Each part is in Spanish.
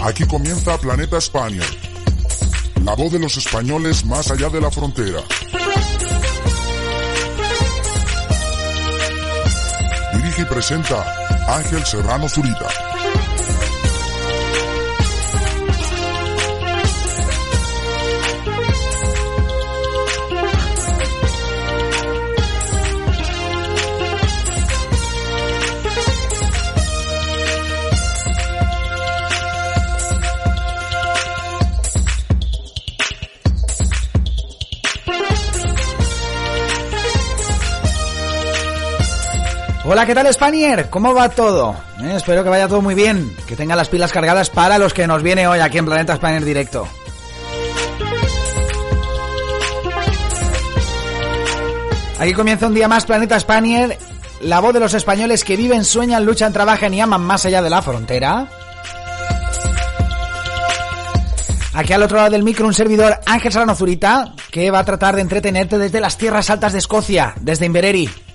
Aquí comienza Planeta España, la voz de los españoles más allá de la frontera. Dirige y presenta Ángel Serrano Zurita. Hola, ¿qué tal Spanier? ¿Cómo va todo? Eh, espero que vaya todo muy bien, que tenga las pilas cargadas para los que nos viene hoy aquí en Planeta Spanier Directo. Aquí comienza un día más Planeta Spanier, la voz de los españoles que viven, sueñan, luchan, trabajan y aman más allá de la frontera. Aquí al otro lado del micro un servidor Ángel Serrano Zurita que va a tratar de entretenerte desde las tierras altas de Escocia, desde Invereri.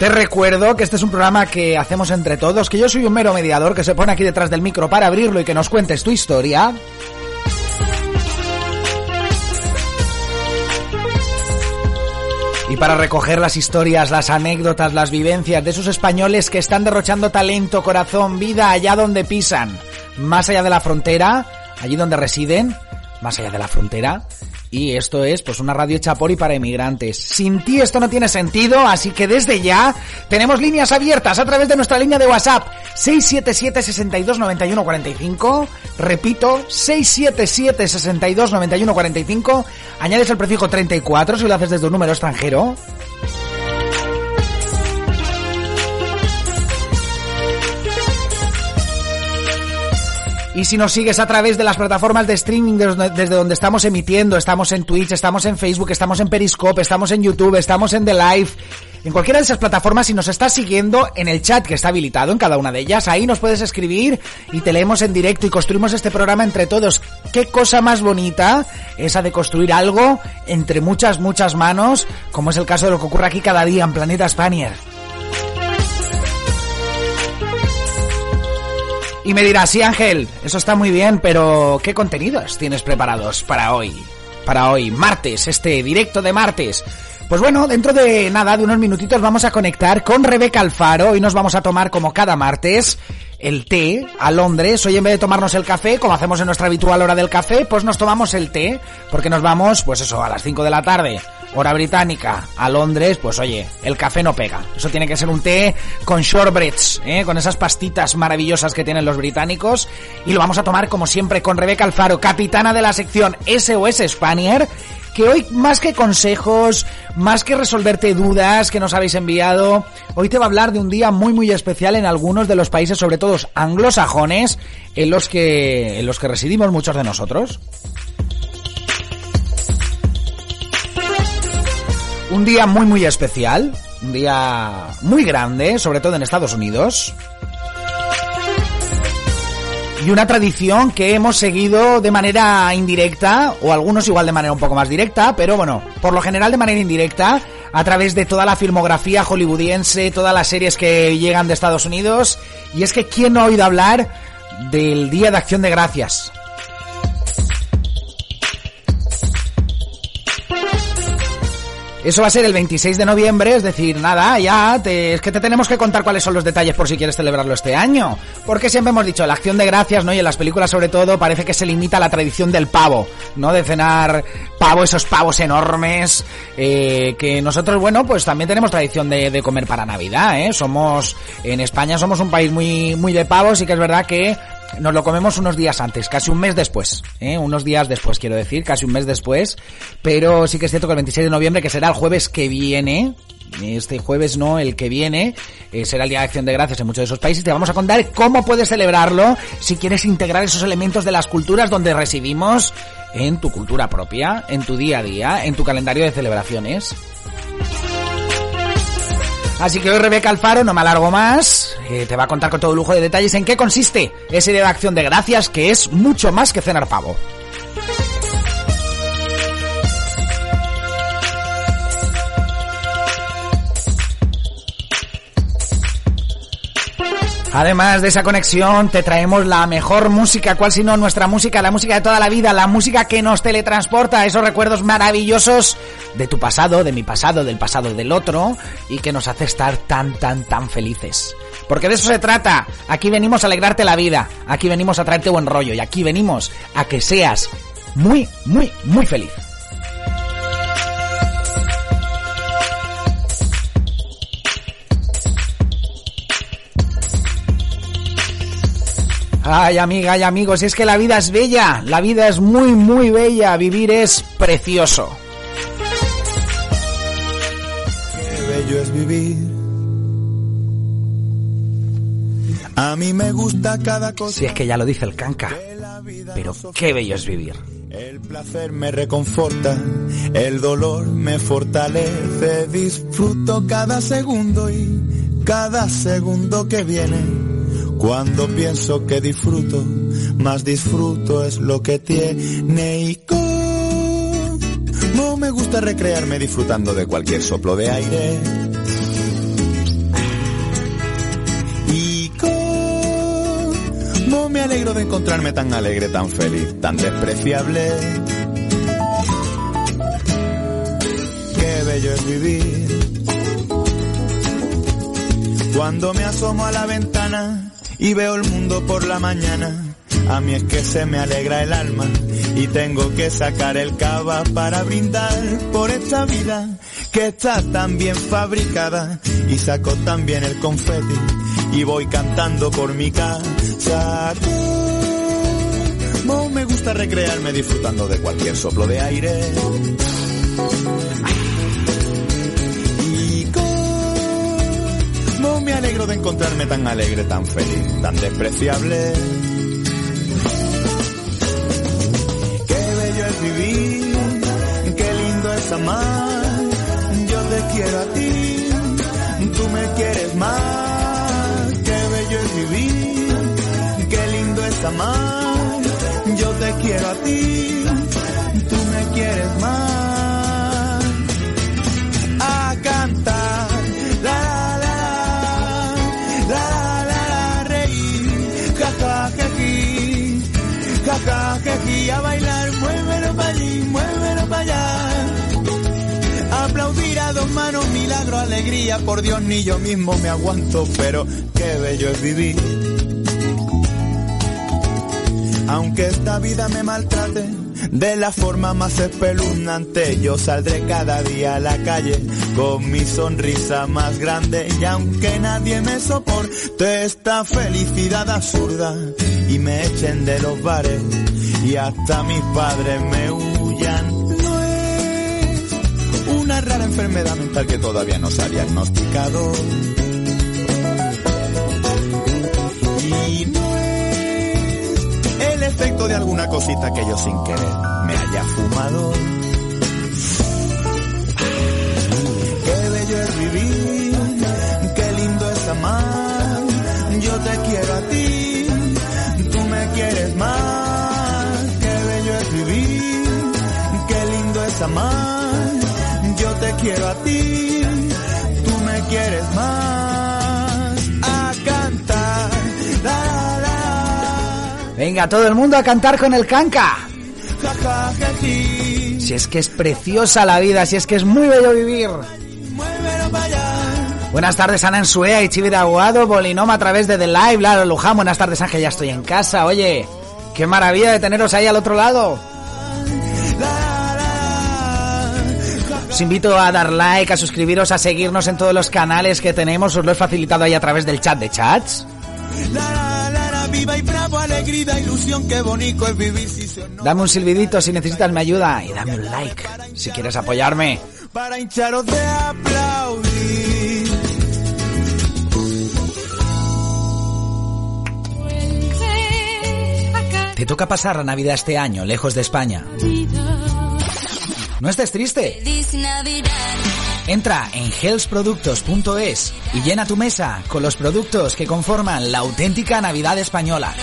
Te recuerdo que este es un programa que hacemos entre todos, que yo soy un mero mediador que se pone aquí detrás del micro para abrirlo y que nos cuentes tu historia. Y para recoger las historias, las anécdotas, las vivencias de esos españoles que están derrochando talento, corazón, vida allá donde pisan, más allá de la frontera, allí donde residen, más allá de la frontera, y esto es pues una radio hecha por y para emigrantes. Sin ti esto no tiene sentido, así que desde ya tenemos líneas abiertas a través de nuestra línea de WhatsApp 677 62 91 45. Repito, 677 62 91 45. Añades el prefijo 34 si lo haces desde un número extranjero. Y si nos sigues a través de las plataformas de streaming desde donde estamos emitiendo, estamos en Twitch, estamos en Facebook, estamos en Periscope, estamos en YouTube, estamos en The Live, en cualquiera de esas plataformas, si nos estás siguiendo en el chat que está habilitado en cada una de ellas, ahí nos puedes escribir y te leemos en directo y construimos este programa entre todos. Qué cosa más bonita esa de construir algo entre muchas, muchas manos, como es el caso de lo que ocurre aquí cada día en Planeta Spanier. Y me dirás, sí Ángel, eso está muy bien, pero ¿qué contenidos tienes preparados para hoy? Para hoy, martes, este directo de martes. Pues bueno, dentro de nada, de unos minutitos vamos a conectar con Rebeca Alfaro y nos vamos a tomar como cada martes el té a Londres. Hoy en vez de tomarnos el café, como hacemos en nuestra habitual hora del café, pues nos tomamos el té, porque nos vamos, pues eso, a las 5 de la tarde, hora británica, a Londres, pues oye, el café no pega. Eso tiene que ser un té con shortbreads, ¿eh? con esas pastitas maravillosas que tienen los británicos. Y lo vamos a tomar como siempre con Rebeca Alfaro, capitana de la sección SOS Spanier que hoy más que consejos, más que resolverte dudas que nos habéis enviado, hoy te va a hablar de un día muy muy especial en algunos de los países, sobre todo anglosajones, en los que en los que residimos muchos de nosotros. Un día muy muy especial, un día muy grande, sobre todo en Estados Unidos y una tradición que hemos seguido de manera indirecta, o algunos igual de manera un poco más directa, pero bueno, por lo general de manera indirecta, a través de toda la filmografía hollywoodiense, todas las series que llegan de Estados Unidos, y es que ¿quién no ha oído hablar del Día de Acción de Gracias? Eso va a ser el 26 de noviembre, es decir, nada, ya, te, es que te tenemos que contar cuáles son los detalles por si quieres celebrarlo este año. Porque siempre hemos dicho, la acción de gracias, ¿no? Y en las películas sobre todo parece que se limita a la tradición del pavo, ¿no? De cenar pavo, esos pavos enormes, eh, que nosotros, bueno, pues también tenemos tradición de, de comer para Navidad, ¿eh? Somos, en España somos un país muy, muy de pavos y que es verdad que nos lo comemos unos días antes, casi un mes después, ¿eh? unos días después quiero decir, casi un mes después, pero sí que es cierto que el 26 de noviembre, que será el jueves que viene, este jueves no, el que viene, eh, será el Día de Acción de Gracias en muchos de esos países. Te vamos a contar cómo puedes celebrarlo si quieres integrar esos elementos de las culturas donde residimos en tu cultura propia, en tu día a día, en tu calendario de celebraciones. Así que hoy Rebeca Alfaro, no me alargo más, eh, te va a contar con todo lujo de detalles en qué consiste ese día de acción de gracias que es mucho más que cenar pavo. Además de esa conexión, te traemos la mejor música, cuál sino nuestra música, la música de toda la vida, la música que nos teletransporta esos recuerdos maravillosos de tu pasado, de mi pasado, del pasado del otro, y que nos hace estar tan, tan, tan felices. Porque de eso se trata. Aquí venimos a alegrarte la vida, aquí venimos a traerte buen rollo, y aquí venimos a que seas muy, muy, muy feliz. Ay, amiga, ay, amigos, es que la vida es bella, la vida es muy, muy bella, vivir es precioso. Qué bello es vivir. A mí me gusta cada cosa. Si es que ya lo dice el canca, pero qué bello es vivir. El placer me reconforta, el dolor me fortalece, disfruto cada segundo y cada segundo que viene cuando pienso que disfruto, más disfruto es lo que tiene y como me gusta recrearme disfrutando de cualquier soplo de aire. Y me alegro de encontrarme tan alegre, tan feliz, tan despreciable. Qué bello es vivir. Cuando me asomo a la ventana y veo el mundo por la mañana. A mí es que se me alegra el alma y tengo que sacar el cava para brindar por esta vida que está tan bien fabricada y saco también el confeti y voy cantando por mi casa. Me gusta recrearme disfrutando de cualquier soplo de aire. De encontrarme tan alegre, tan feliz, tan despreciable. Qué bello es vivir, qué lindo es amar. Yo te quiero a ti, tú me quieres más. Qué bello es vivir, qué lindo es amar. Yo te quiero a ti, tú me quieres más. Manos, milagro, alegría, por Dios ni yo mismo me aguanto, pero qué bello es vivir. Aunque esta vida me maltrate, de la forma más espeluznante, yo saldré cada día a la calle con mi sonrisa más grande y aunque nadie me soporte esta felicidad absurda y me echen de los bares y hasta mis padres me rara enfermedad mental que todavía no se ha diagnosticado. Y no es el efecto de alguna cosita que yo sin querer me haya fumado. Qué bello es vivir, qué lindo es amar. Yo te quiero a ti, tú me quieres más. Qué bello es vivir, qué lindo es amar. Te quiero a ti, tú me quieres más. A cantar, la, la, Venga, todo el mundo a cantar con el canca. ja, ja, ja, sí. Si es que es preciosa la vida, si es que es muy bello vivir. Buenas tardes, Ana Ensuea y Chivi de Aguado, Bolinoma a través de The Live, Lalo Luján. Buenas tardes, Ángel, ya estoy en casa. Oye, qué maravilla de teneros ahí al otro lado. Os invito a dar like, a suscribiros, a seguirnos en todos los canales que tenemos. Os lo he facilitado ahí a través del chat de chats. La, la, la, la, viva y bravo, alegría, ilusión, qué bonito es vivir si se no Dame un silbidito si necesitas mi ayuda y dame un like si quieres apoyarme. para hincharos de aplaudir. Te toca pasar la Navidad este año, lejos de España. No estés triste. Entra en healthproductos.es y llena tu mesa con los productos que conforman la auténtica Navidad española.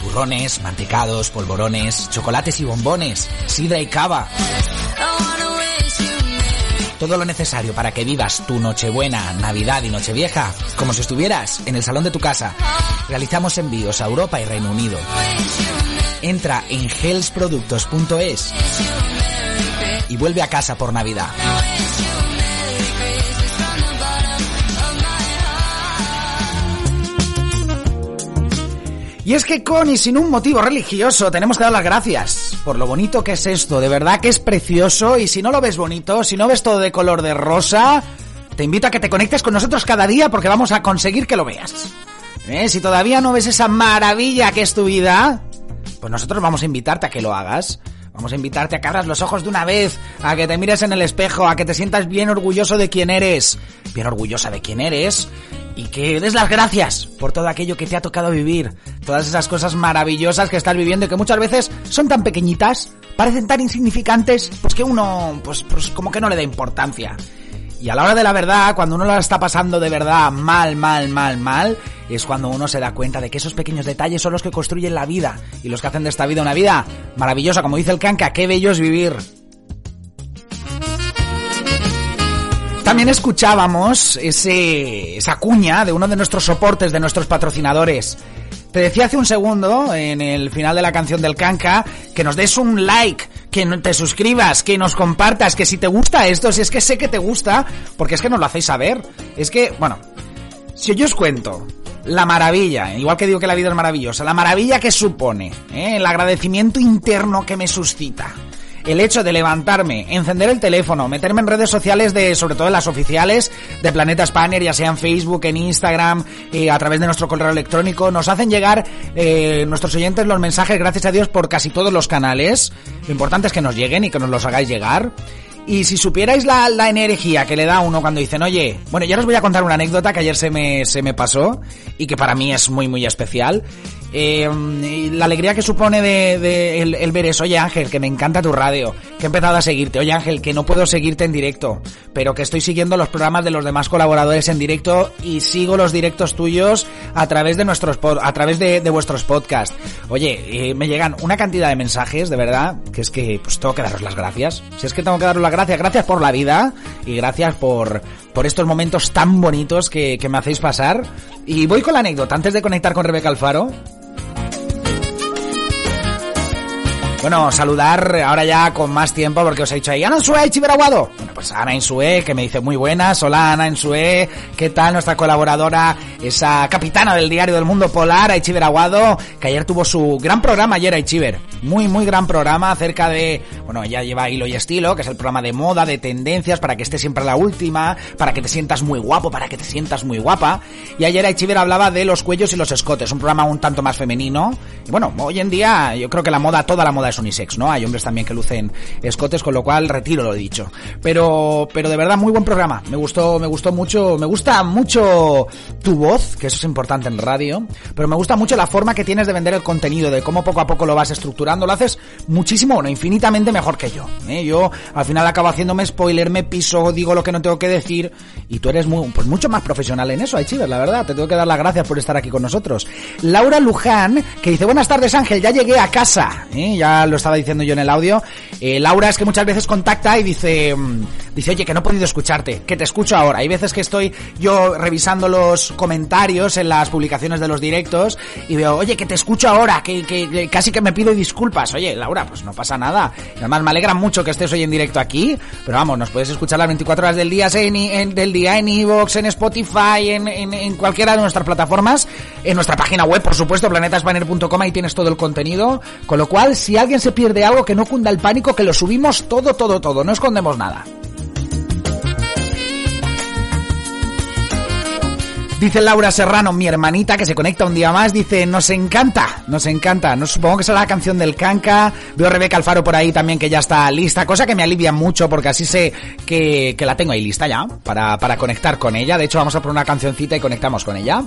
Turrones, mantecados, polvorones, chocolates y bombones, sidra y cava. todo lo necesario para que vivas tu Nochebuena, Navidad y Nochevieja como si estuvieras en el salón de tu casa. Realizamos envíos a Europa y Reino Unido. Entra en hellsproductos.es y vuelve a casa por Navidad. Y es que con y sin un motivo religioso tenemos que dar las gracias por lo bonito que es esto, de verdad que es precioso y si no lo ves bonito, si no ves todo de color de rosa, te invito a que te conectes con nosotros cada día porque vamos a conseguir que lo veas. ¿Eh? Si todavía no ves esa maravilla que es tu vida, pues nosotros vamos a invitarte a que lo hagas. Vamos a invitarte a que abras los ojos de una vez, a que te mires en el espejo, a que te sientas bien orgulloso de quién eres, bien orgullosa de quién eres, y que des las gracias por todo aquello que te ha tocado vivir, todas esas cosas maravillosas que estás viviendo y que muchas veces son tan pequeñitas, parecen tan insignificantes, pues que uno, pues, pues como que no le da importancia. Y a la hora de la verdad, cuando uno la está pasando de verdad mal, mal, mal, mal, es cuando uno se da cuenta de que esos pequeños detalles son los que construyen la vida y los que hacen de esta vida una vida maravillosa, como dice el canca, qué bello es vivir. También escuchábamos ese, esa cuña de uno de nuestros soportes, de nuestros patrocinadores. Te decía hace un segundo, en el final de la canción del Canca, que nos des un like, que te suscribas, que nos compartas, que si te gusta esto, si es que sé que te gusta, porque es que nos lo hacéis saber. Es que, bueno, si yo os cuento la maravilla, igual que digo que la vida es maravillosa, la maravilla que supone, ¿eh? el agradecimiento interno que me suscita el hecho de levantarme, encender el teléfono, meterme en redes sociales de, sobre todo en las oficiales de Planeta Spanner, ya sea en Facebook, en Instagram, eh, a través de nuestro correo electrónico, nos hacen llegar eh, nuestros oyentes los mensajes, gracias a Dios, por casi todos los canales. Lo importante es que nos lleguen y que nos los hagáis llegar. Y si supierais la, la, energía que le da a uno cuando dicen, oye, bueno, ya os voy a contar una anécdota que ayer se me, se me pasó y que para mí es muy, muy especial. Eh, la alegría que supone de, el, ver eso, oye Ángel, que me encanta tu radio, que he empezado a seguirte, oye Ángel, que no puedo seguirte en directo, pero que estoy siguiendo los programas de los demás colaboradores en directo y sigo los directos tuyos a través de nuestros a través de, vuestros podcasts. Oye, eh, me llegan una cantidad de mensajes, de verdad, que es que pues tengo que daros las gracias. Si es que tengo que daros las gracias, gracias por la vida y gracias por, por estos momentos tan bonitos que, que me hacéis pasar. Y voy con la anécdota, antes de conectar con Rebeca Alfaro, Bueno, saludar ahora ya con más tiempo porque os he dicho ahí, Ana Insue, Chiveraguado. Bueno, pues Ana Insue, que me dice muy buenas. Hola Ana Insue, ¿qué tal? Nuestra colaboradora, esa capitana del diario del mundo polar, Aichiver Aguado, que ayer tuvo su gran programa ayer, Aichiver. Muy, muy gran programa acerca de, bueno, ella lleva hilo y estilo, que es el programa de moda, de tendencias, para que esté siempre la última, para que te sientas muy guapo, para que te sientas muy guapa. Y ayer Aichiver hablaba de los cuellos y los escotes, un programa un tanto más femenino. Y bueno, hoy en día yo creo que la moda, toda la moda unisex, ¿no? Hay hombres también que lucen escotes, con lo cual retiro lo dicho. Pero, pero de verdad, muy buen programa. Me gustó, me gustó mucho, me gusta mucho tu voz, que eso es importante en radio, pero me gusta mucho la forma que tienes de vender el contenido, de cómo poco a poco lo vas estructurando. Lo haces muchísimo, bueno, infinitamente mejor que yo. ¿eh? Yo al final acabo haciéndome spoiler, me piso, digo lo que no tengo que decir, y tú eres muy, pues mucho más profesional en eso, Chiver, la verdad. Te tengo que dar las gracias por estar aquí con nosotros. Laura Luján, que dice, buenas tardes Ángel, ya llegué a casa. ¿eh? Ya lo estaba diciendo yo en el audio. Eh, Laura es que muchas veces contacta y dice, mm, dice, oye, que no he podido escucharte, que te escucho ahora. Hay veces que estoy yo revisando los comentarios en las publicaciones de los directos y veo, oye, que te escucho ahora, que, que, casi que me pido disculpas. Oye, Laura, pues no pasa nada. Además, me alegra mucho que estés hoy en directo aquí, pero vamos, nos puedes escuchar las 24 horas del día en, del día en Evox, en Spotify, en, en, cualquiera de nuestras plataformas, en nuestra página web, por supuesto, planetasbanner.com, ahí tienes todo el contenido. Con lo cual, si alguien se pierde algo, que no cunda el pánico, que lo subimos todo, todo, todo, no escondemos nada. Dice Laura Serrano, mi hermanita, que se conecta un día más, dice, nos encanta, nos encanta. No, supongo que será la canción del Canca. Veo a Rebeca Alfaro por ahí también que ya está lista, cosa que me alivia mucho porque así sé que, que la tengo ahí lista ya para, para conectar con ella. De hecho, vamos a poner una cancioncita y conectamos con ella.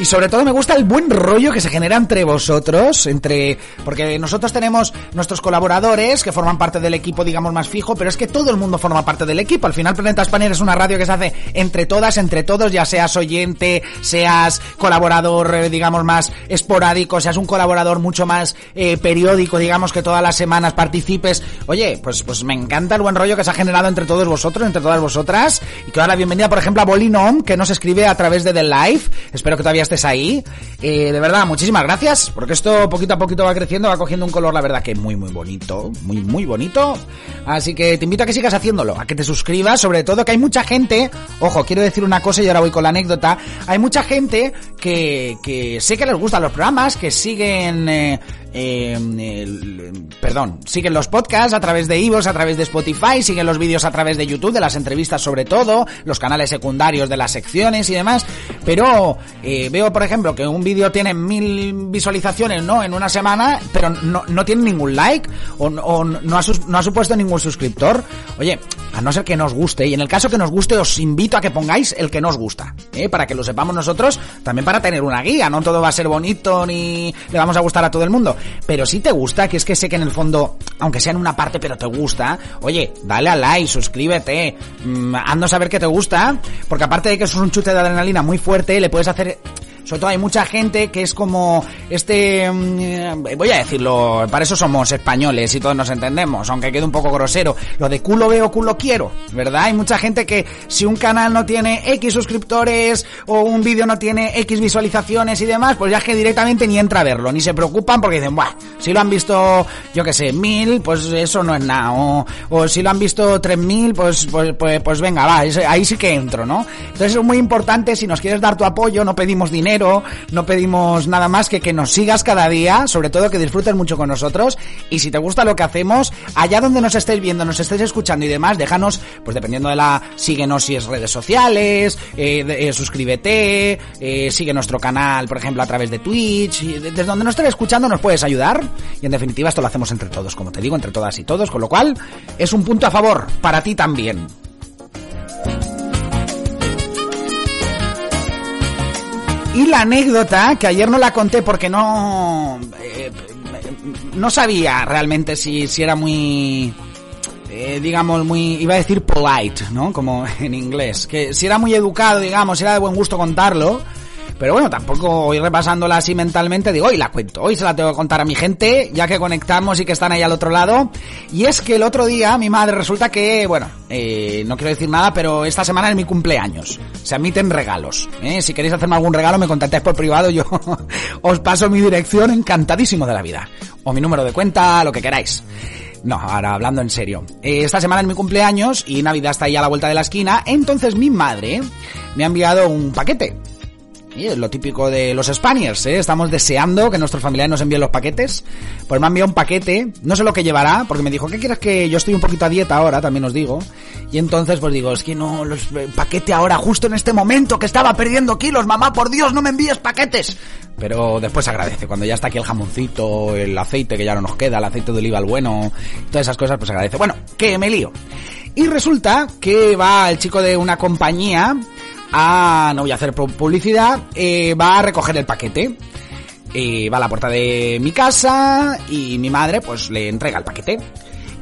Y sobre todo me gusta el buen rollo que se genera entre vosotros, entre porque nosotros tenemos nuestros colaboradores que forman parte del equipo, digamos más fijo, pero es que todo el mundo forma parte del equipo. Al final Planeta Spanier es una radio que se hace entre todas, entre todos, ya seas oyente, seas colaborador, eh, digamos más esporádico, seas un colaborador mucho más eh, periódico, digamos que todas las semanas participes. Oye, pues pues me encanta el buen rollo que se ha generado entre todos vosotros, entre todas vosotras y que ahora bienvenida, por ejemplo, a Bolinom que nos escribe a través de The Live. Espero que todavía estés ahí. Eh, de verdad, muchísimas gracias, porque esto poquito a poquito va creciendo, va cogiendo un color, la verdad, que muy, muy bonito. Muy, muy bonito. Así que te invito a que sigas haciéndolo, a que te suscribas, sobre todo que hay mucha gente, ojo, quiero decir una cosa y ahora voy con la anécdota, hay mucha gente que, que sé que les gustan los programas, que siguen... Eh, eh, perdón, siguen los podcasts a través de Ivos, a través de Spotify, siguen los vídeos a través de YouTube, de las entrevistas sobre todo, los canales secundarios de las secciones y demás, pero eh, veo, por ejemplo, que un vídeo tiene mil visualizaciones, ¿no? En una semana, pero no, tiene ningún like o, o no, ha, no ha supuesto ningún suscriptor. Oye, a no ser que nos guste, y en el caso que nos guste, os invito a que pongáis el que nos gusta, ¿eh? para que lo sepamos nosotros, también para tener una guía, no todo va a ser bonito ni le vamos a gustar a todo el mundo, pero si te gusta, que es que sé que en el fondo, aunque sea en una parte, pero te gusta, oye, dale a like, suscríbete, mmm, a saber que te gusta, porque aparte de que eso es un chute de adrenalina muy fuerte, le puedes hacer sobre todo hay mucha gente que es como este, mm, voy a decirlo, para eso somos españoles y todos nos entendemos, aunque quede un poco grosero, lo de culo veo, culo quiero, ¿verdad? Hay mucha gente que si un canal no tiene X suscriptores o un vídeo no tiene X visualizaciones y demás, pues ya es que directamente ni entra a verlo, ni se preocupan porque dicen, Buah, si lo han visto, yo que sé, mil, pues eso no es nada, o, o si lo han visto tres mil, pues, pues, pues, pues venga, va, ahí sí que entro, ¿no? Entonces es muy importante, si nos quieres dar tu apoyo, no pedimos dinero, no pedimos nada más que que nos sigas cada día, sobre todo que disfrutes mucho con nosotros y si te gusta lo que hacemos, allá donde nos estés viendo, nos estés escuchando y demás, déjanos, pues dependiendo de la, síguenos si es redes sociales, eh, eh, suscríbete, eh, sigue nuestro canal, por ejemplo, a través de Twitch, desde donde nos estés escuchando nos puedes ayudar y en definitiva esto lo hacemos entre todos, como te digo, entre todas y todos, con lo cual es un punto a favor para ti también. Y la anécdota, que ayer no la conté porque no... Eh, no sabía realmente si, si era muy... Eh, digamos, muy... Iba a decir polite, ¿no? Como en inglés. Que si era muy educado, digamos, si era de buen gusto contarlo. Pero bueno, tampoco voy repasándola así mentalmente, digo, hoy la cuento, hoy se la tengo que contar a mi gente, ya que conectamos y que están ahí al otro lado. Y es que el otro día mi madre resulta que, bueno, eh, no quiero decir nada, pero esta semana es mi cumpleaños. Se admiten regalos. ¿eh? Si queréis hacerme algún regalo, me contactáis por privado, yo os paso mi dirección encantadísimo de la vida. O mi número de cuenta, lo que queráis. No, ahora hablando en serio. Eh, esta semana es mi cumpleaños y Navidad está ahí a la vuelta de la esquina, entonces mi madre me ha enviado un paquete. Y es lo típico de los Spaniards, ¿eh? Estamos deseando que nuestros familiares nos envíen los paquetes. Pues me ha enviado un paquete, no sé lo que llevará, porque me dijo, ¿qué quieres que yo estoy un poquito a dieta ahora? También os digo. Y entonces pues digo, es que no, los paquete ahora, justo en este momento que estaba perdiendo kilos, mamá, por Dios, no me envíes paquetes. Pero después agradece, cuando ya está aquí el jamoncito, el aceite que ya no nos queda, el aceite de oliva el bueno, todas esas cosas, pues agradece. Bueno, que me lío. Y resulta que va el chico de una compañía a, no voy a hacer publicidad, eh, va a recoger el paquete. Eh, va a la puerta de mi casa y mi madre pues le entrega el paquete.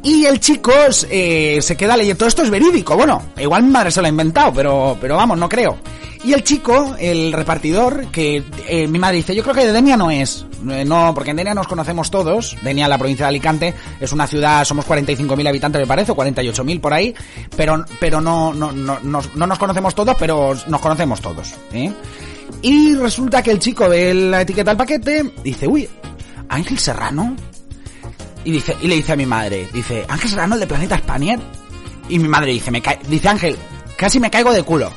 Y el chico eh, se queda leyendo. Todo esto es verídico. Bueno, igual mi madre se lo ha inventado, pero, pero vamos, no creo. Y el chico, el repartidor, que eh, mi madre dice, yo creo que de Denia no es. Eh, no, porque en Denia nos conocemos todos. Denia, la provincia de Alicante, es una ciudad, somos 45.000 habitantes me parece, o 48.000 por ahí. Pero, pero no, no, no, no, no nos conocemos todos, pero nos conocemos todos. Y resulta que el chico ve la etiqueta del paquete, dice, uy, Ángel Serrano. Y dice, y le dice a mi madre, dice, Ángel Serrano, el de Planeta Spanier. Y mi madre dice, me cae, dice Ángel, casi me caigo de culo.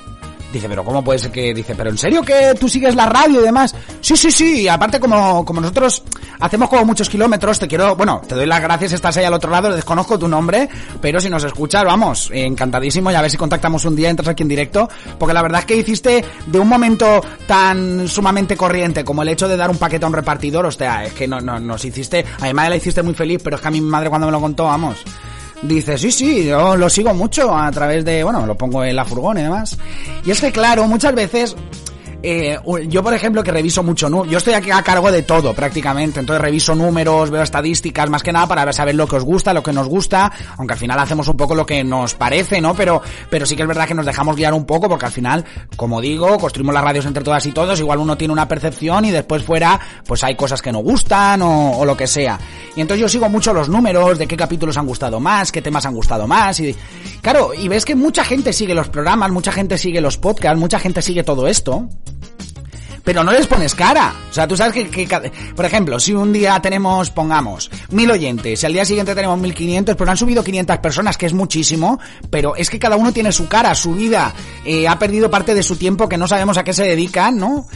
Dice, pero ¿cómo puede ser que...? Dice, ¿pero en serio que tú sigues la radio y demás? Sí, sí, sí, aparte como, como nosotros hacemos como muchos kilómetros, te quiero... Bueno, te doy las gracias, estás ahí al otro lado, desconozco tu nombre, pero si nos escuchas, vamos, encantadísimo y a ver si contactamos un día, entras aquí en directo, porque la verdad es que hiciste de un momento tan sumamente corriente como el hecho de dar un paquete a un repartidor, o sea, es que no, no, nos hiciste... A mi madre la hiciste muy feliz, pero es que a mi madre cuando me lo contó, vamos... Dice, sí, sí, yo lo sigo mucho a través de, bueno, lo pongo en la furgón y demás. Y es que, claro, muchas veces eh, yo por ejemplo que reviso mucho, yo estoy aquí a cargo de todo prácticamente, entonces reviso números, veo estadísticas más que nada para saber lo que os gusta, lo que nos gusta, aunque al final hacemos un poco lo que nos parece, ¿no? Pero, pero sí que es verdad que nos dejamos guiar un poco porque al final, como digo, construimos las radios entre todas y todos, igual uno tiene una percepción y después fuera, pues hay cosas que no gustan o, o lo que sea. Y entonces yo sigo mucho los números de qué capítulos han gustado más, qué temas han gustado más y claro, y ves que mucha gente sigue los programas, mucha gente sigue los podcasts, mucha gente sigue todo esto pero no les pones cara. O sea, tú sabes que, por ejemplo, si un día tenemos, pongamos, mil oyentes y al día siguiente tenemos mil quinientos, pero han subido 500 personas, que es muchísimo, pero es que cada uno tiene su cara, su vida, eh, ha perdido parte de su tiempo que no sabemos a qué se dedican, ¿no?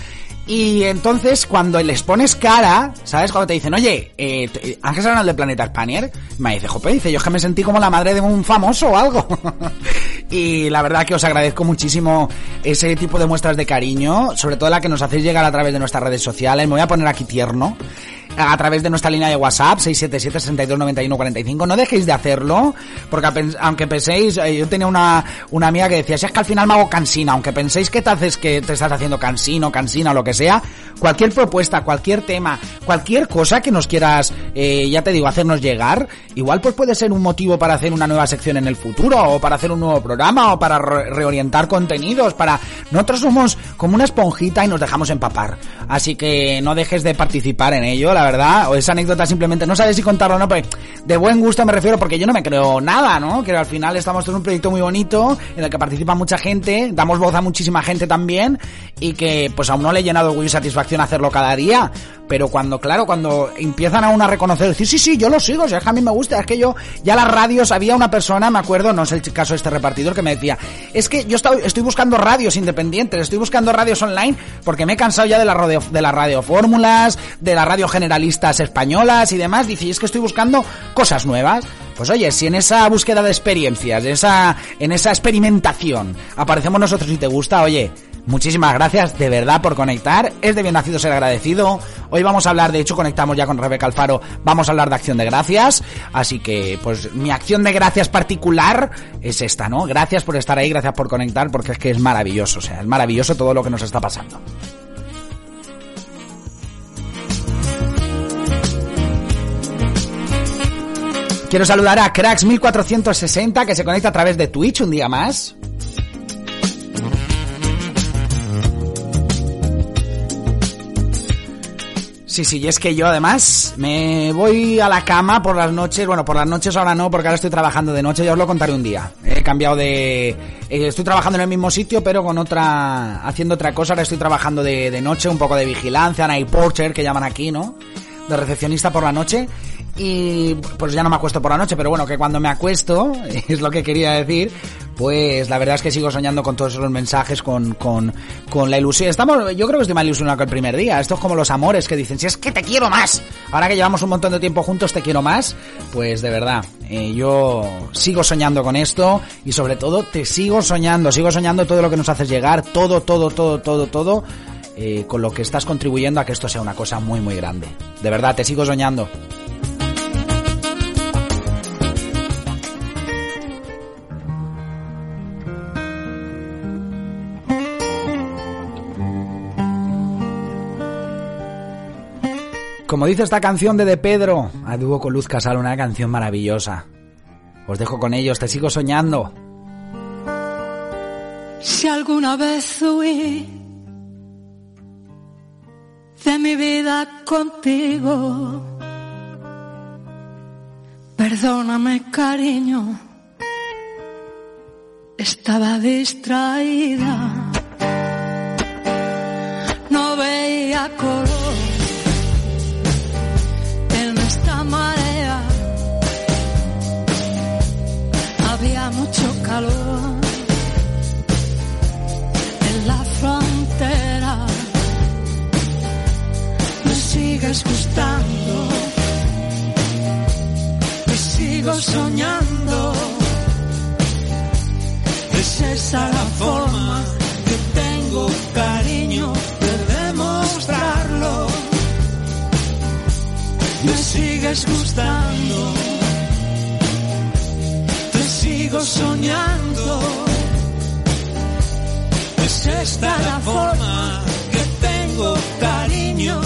Y entonces, cuando les pones cara, ¿sabes? Cuando te dicen, oye, eh, Ángel Serrano de Planeta Spanier, me dice, jope, dice, yo es que me sentí como la madre de un famoso o algo. y la verdad que os agradezco muchísimo ese tipo de muestras de cariño, sobre todo la que nos hacéis llegar a través de nuestras redes sociales. Me voy a poner aquí tierno a través de nuestra línea de WhatsApp 677-6291-45. No dejéis de hacerlo, porque aunque penséis, eh, yo tenía una, una amiga que decía, si es que al final me hago cansina, aunque penséis que te haces que te estás haciendo cansino, cansina o lo que sea, cualquier propuesta, cualquier tema, cualquier cosa que nos quieras, eh, ya te digo, hacernos llegar, igual pues puede ser un motivo para hacer una nueva sección en el futuro, o para hacer un nuevo programa, o para reorientar contenidos, para... Nosotros somos como una esponjita y nos dejamos empapar. Así que no dejes de participar en ello, la verdad, o esa anécdota simplemente no sabes si contarlo o no, pero de buen gusto me refiero porque yo no me creo nada, ¿no? Que al final estamos en un proyecto muy bonito en el que participa mucha gente, damos voz a muchísima gente también y que pues aún no le he llenado orgullo y satisfacción hacerlo cada día, pero cuando, claro, cuando empiezan a una reconocer, decir, sí, sí, yo lo sigo, sea, es que a mí me gusta, es que yo, ya las radios, había una persona, me acuerdo, no es el caso de este repartidor, que me decía, es que yo estoy buscando radios independientes, estoy buscando radios online, porque me he cansado ya de la radio, de las radiofórmulas, de las radio generalistas españolas y demás, dice, y es que estoy buscando cosas nuevas. Pues oye, si en esa búsqueda de experiencias, en esa, en esa experimentación, aparecemos nosotros y te gusta, oye, Muchísimas gracias de verdad por conectar. Es de bien nacido ser agradecido. Hoy vamos a hablar, de hecho conectamos ya con Rebeca Alfaro, vamos a hablar de acción de gracias. Así que, pues mi acción de gracias particular es esta, ¿no? Gracias por estar ahí, gracias por conectar, porque es que es maravilloso, o sea, es maravilloso todo lo que nos está pasando. Quiero saludar a Cracks1460 que se conecta a través de Twitch un día más. Sí, sí, y es que yo además me voy a la cama por las noches, bueno, por las noches ahora no, porque ahora estoy trabajando de noche, ya os lo contaré un día. He cambiado de... Eh, estoy trabajando en el mismo sitio, pero con otra... haciendo otra cosa, ahora estoy trabajando de, de noche, un poco de vigilancia, night porcher, que llaman aquí, ¿no? De recepcionista por la noche. Y pues ya no me acuesto por la noche, pero bueno, que cuando me acuesto, es lo que quería decir, pues la verdad es que sigo soñando con todos esos mensajes, con, con, con la ilusión. Estamos, yo creo que estoy más ilusionado que el primer día. Esto es como los amores que dicen, si es que te quiero más. Ahora que llevamos un montón de tiempo juntos, te quiero más. Pues de verdad, eh, yo sigo soñando con esto y sobre todo te sigo soñando, sigo soñando todo lo que nos haces llegar, todo, todo, todo, todo, todo. Eh, con lo que estás contribuyendo a que esto sea una cosa muy, muy grande. De verdad, te sigo soñando. Como dice esta canción de De Pedro, a dúo con Luz Casal, una canción maravillosa. Os dejo con ellos, te sigo soñando. Si alguna vez huí de mi vida contigo, perdóname cariño, estaba distraída, no veía color calor en la frontera. Me sigues gustando, me sigo soñando. Es esa la forma que tengo cariño de demostrarlo. Me sigues gustando soñando. Es esta la forma que tengo, cariño.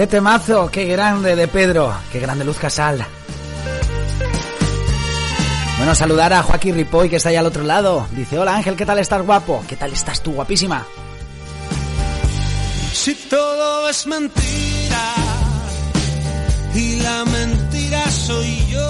¡Qué temazo! ¡Qué grande de Pedro! ¡Qué grande Luz Casal! Bueno, saludar a Joaquín Ripoy, que está ahí al otro lado. Dice, hola Ángel, ¿qué tal estás guapo? ¿Qué tal estás tú, guapísima? Si todo es mentira y la mentira soy yo,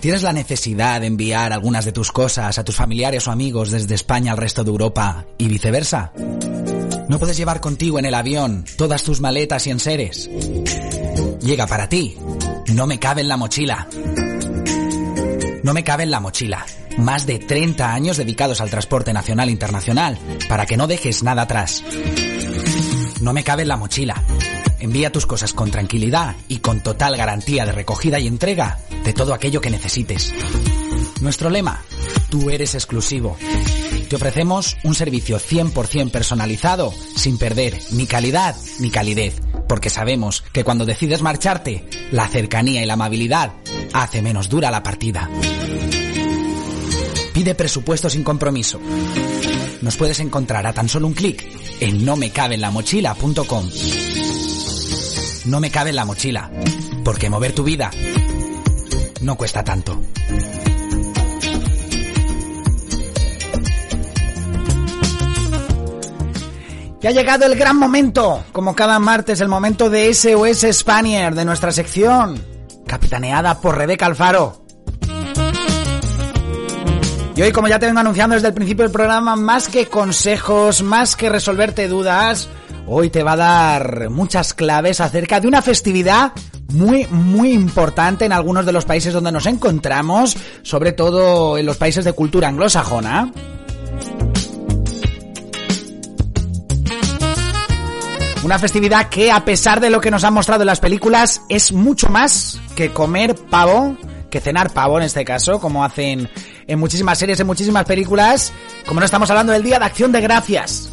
¿Tienes la necesidad de enviar algunas de tus cosas a tus familiares o amigos desde España al resto de Europa y viceversa? ¿No puedes llevar contigo en el avión todas tus maletas y enseres? Llega para ti. No me cabe en la mochila. No me cabe en la mochila. Más de 30 años dedicados al transporte nacional e internacional para que no dejes nada atrás. No me cabe en la mochila. Envía tus cosas con tranquilidad y con total garantía de recogida y entrega de todo aquello que necesites. Nuestro lema, tú eres exclusivo. Te ofrecemos un servicio 100% personalizado sin perder ni calidad ni calidez, porque sabemos que cuando decides marcharte, la cercanía y la amabilidad hace menos dura la partida. Pide presupuesto sin compromiso. Nos puedes encontrar a tan solo un clic en nomecabenlamochila.com. No me cabe en la mochila, porque mover tu vida no cuesta tanto. Ya ha llegado el gran momento, como cada martes, el momento de SOS Spanier, de nuestra sección, capitaneada por Rebeca Alfaro. Y hoy, como ya te vengo anunciando desde el principio del programa, más que consejos, más que resolverte dudas, hoy te va a dar muchas claves acerca de una festividad muy, muy importante en algunos de los países donde nos encontramos, sobre todo en los países de cultura anglosajona. Una festividad que, a pesar de lo que nos han mostrado en las películas, es mucho más que comer pavo, que cenar pavo en este caso, como hacen en muchísimas series, en muchísimas películas, como no estamos hablando del Día de Acción de Gracias.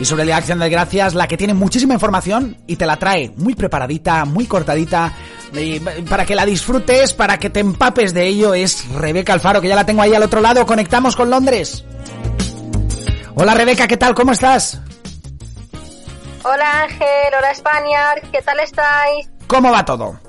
Y sobre de Acción de Gracias, la que tiene muchísima información y te la trae muy preparadita, muy cortadita, y para que la disfrutes, para que te empapes de ello, es Rebeca Alfaro, que ya la tengo ahí al otro lado. Conectamos con Londres. Hola Rebeca, ¿qué tal? ¿Cómo estás? Hola Ángel, hola España, ¿qué tal estáis? ¿Cómo va todo?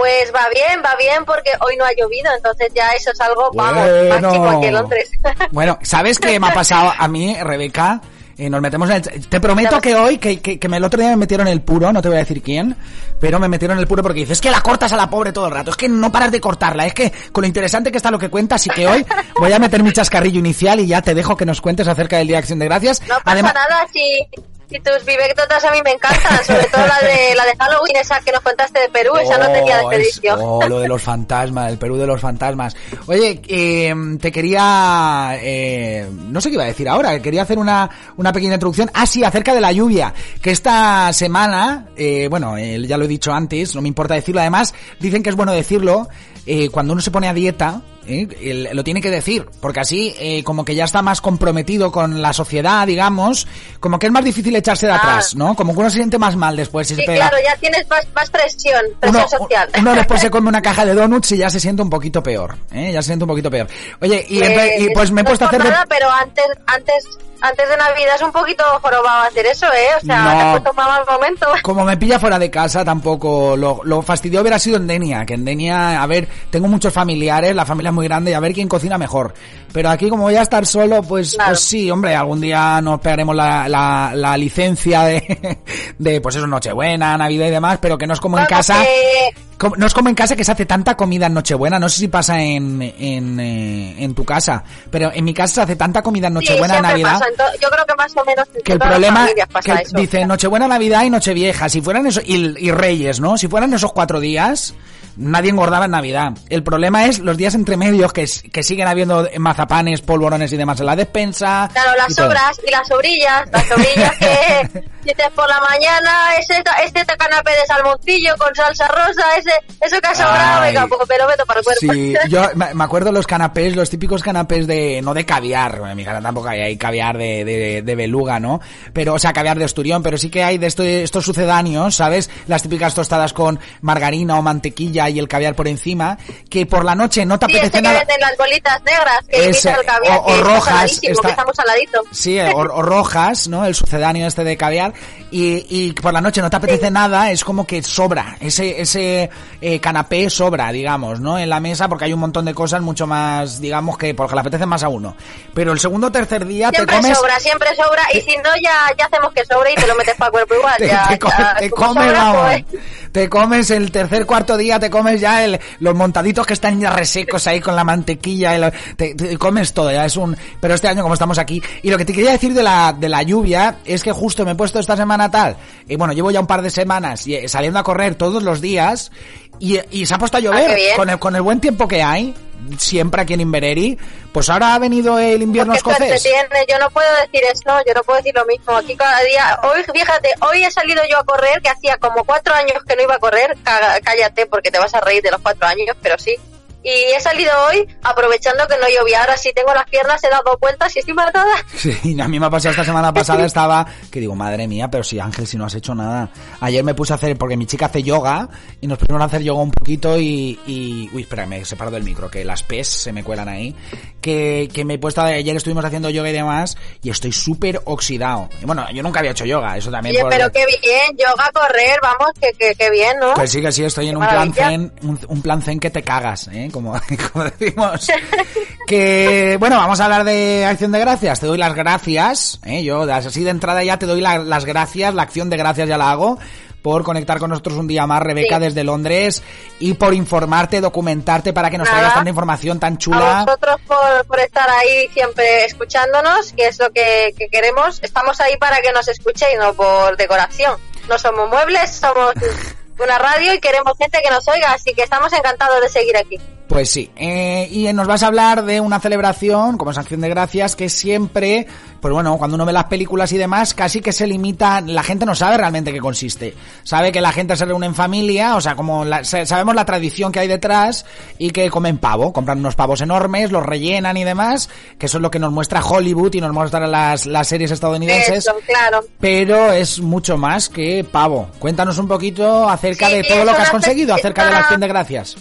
Pues va bien, va bien porque hoy no ha llovido, entonces ya eso es algo, vamos, Bueno. más chico aquí en Londres. Bueno, ¿sabes qué me ha pasado a mí, Rebeca? Eh, nos metemos en el... Te prometo que hoy, que, que, que el otro día me metieron el puro, no te voy a decir quién, pero me metieron el puro porque dices, es que la cortas a la pobre todo el rato, es que no paras de cortarla, es que con lo interesante que está lo que cuentas, así que hoy voy a meter mi chascarrillo inicial y ya te dejo que nos cuentes acerca del Día de Acción de Gracias. No pasa Además, nada si, Y tus vivectotas a mí me encantan, sobre todo la de la de Halloween, esa que nos contaste de Perú, esa no tenía Oh, es- desperdicio. oh, lo de los fantasmas, el Perú de los fantasmas. Oye, eh, te quería... eh, no sé qué iba a decir ahora, quería hacer una, una pequeña introducción. Ah, sí, acerca de la lluvia, que esta semana, eh, bueno, eh, ya lo he dicho antes, no me importa decirlo, además, dicen que es bueno decirlo eh, cuando uno se pone a dieta, ¿eh? Lo tiene que decir, porque así eh, como que ya está más comprometido con la sociedad, digamos, como que es más difícil echarse de Ah. atrás, ¿no? Como que uno se siente más mal después. si se Sí, pega- claro, ya tienes más, más presión, presión uno, social. uno después se come una caja de donuts y ya se siente un poquito peor, ¿eh? Ya se siente un poquito peor. Oye, y, empe- y pues me he no puesto a hacer... de- nada, pero antes, antes, antes de Navidad es un poquito jorobado hacer eso, ¿eh? O sea, No. te mal momento. Como me pilla fuera de casa, tampoco lo, lo fastidió hubiera sido en Denia, que en Denia, a ver, tengo muchos familiares, la familia muy grande y a ver quién cocina mejor. Pero aquí como voy a estar solo, pues, Claro. pues sí, hombre, algún día nos pegaremos la, la, la licencia de, de, pues eso, Nochebuena, Navidad y demás, pero que no es como en casa... que- Como- No es como en casa que se hace tanta comida en Nochebuena, no sé si pasa en, en, eh, en tu casa, pero en mi casa se hace tanta comida en Nochebuena, Navidad, pasa. Yo creo que más o menos en que el problema que eso. dice Nochebuena, Navidad y Nochevieja, si fueran eso, y, y Reyes, ¿no? Si fueran esos cuatro días, nadie engordaba en Navidad. El problema es los días entre medios que, que siguen habiendo mazapanes, polvorones y demás en la despensa. Claro, las y todo. y las sobrillas, las sobrillas que dices por la mañana, ese, este canapé de salmoncillo con salsa rosa, ese, eso que ha sobrado, venga, pues me lo meto para el cuerpo. Sí, yo me me acuerdo los canapés, los típicos canapés de, no de caviar, en mi casa tampoco hay, hay caviar de, de, de beluga, ¿no? Pero, o sea, caviar de esturión, pero sí que hay de esto, estos sucedáneos, ¿sabes? Las típicas tostadas con margarina o mantequilla y el caviar por encima, que por la noche no te Sí, apetece este que nada. venden las bolitas negras, que imitan el caviar, o- o que rojas, está- que está muy saladito. Sí, o, o rojas, ¿no? El sucedáneo este de caviar. Y, y por la noche no te apetece nada, es como que sobra. Ese, ese eh, canapé sobra, digamos, ¿no? En la mesa, porque hay un montón de cosas mucho más, digamos, que porque le apetece más a uno. Pero el segundo o tercer día Siempre te comes. sobra, siempre sobra, y si no, ya, ya hacemos que sobre y te lo metes para el cuerpo igual. Te, ya, te ya, te comes, sobra, vamos. pues, Te comes el tercer, cuarto día, te comes ya el, los montaditos que están ya resecos ahí con la mantequilla. y lo- te, te comes todo, ya es un... Pero este año como estamos aquí... Y lo que te quería decir de la, de la lluvia es que justo me he puesto esta semana tal, y bueno, llevo ya un par de semanas y, eh, saliendo a correr todos los días, y, y se ha puesto a Ah, llover bien. con el, con el buen tiempo que hay, siempre aquí en Invereri, pues ahora ha venido el invierno ¿Qué suerte escocés. tiene? Yo no puedo decir eso, yo no puedo decir lo mismo. Aquí cada día, hoy, fíjate, hoy he salido yo a correr, que hacía como cuatro años que no iba a correr, Cá- cállate porque te vas a reír de los cuatro años, pero sí. Y he salido hoy aprovechando que no llovía, ahora sí tengo las piernas, he dado vueltas y estoy matada. Sí, a mí me ha pasado esta semana pasada, estaba, que digo, madre mía, pero si Ángel, si no has hecho nada. Ayer me puse a hacer, porque mi chica hace yoga, y nos pusimos a hacer yoga un poquito y, y uy, espera, me he separado del micro, que las PES se me cuelan ahí, que, que me he puesto, ayer estuvimos haciendo yoga y demás, y estoy súper oxidado. Y bueno, yo nunca había hecho yoga, eso también Oye, por- pero qué bien, yoga, correr, vamos, que, que, que bien, ¿no? Que sí, que sí, estoy en un plan zen, un, un plan zen que te cagas, ¿eh? Como, como decimos. que, bueno, vamos a hablar de acción de gracias. Te doy las gracias, ¿eh? Yo, así de entrada ya te doy la- las gracias, la acción de gracias ya la hago por conectar con nosotros un día más, Rebeca, Sí. desde Londres, y por informarte, documentarte para que nos Nada. traigas tanta información tan A chula. vosotros por, por estar ahí siempre escuchándonos, que es lo que, que queremos. Estamos ahí para que nos escuchéis, no por decoración. No somos muebles, somos una radio y queremos gente que nos oiga, así que estamos encantados de seguir aquí. Pues sí, eh, y nos vas a hablar de una celebración, como es Acción de Gracias, que siempre, pues bueno, cuando uno ve las películas y demás, casi que se limita, la gente no sabe realmente qué consiste. Sabe que la gente se reúne en familia, o sea, como la- sa- sabemos la tradición que hay detrás y que comen pavo, compran unos pavos enormes, los rellenan y demás, que eso es lo que nos muestra Hollywood y nos muestra las, las series estadounidenses. Eso, claro. Pero es mucho más que pavo. Cuéntanos un poquito acerca Sí, de todo lo que has conseguido, acerca de la acción de gracias.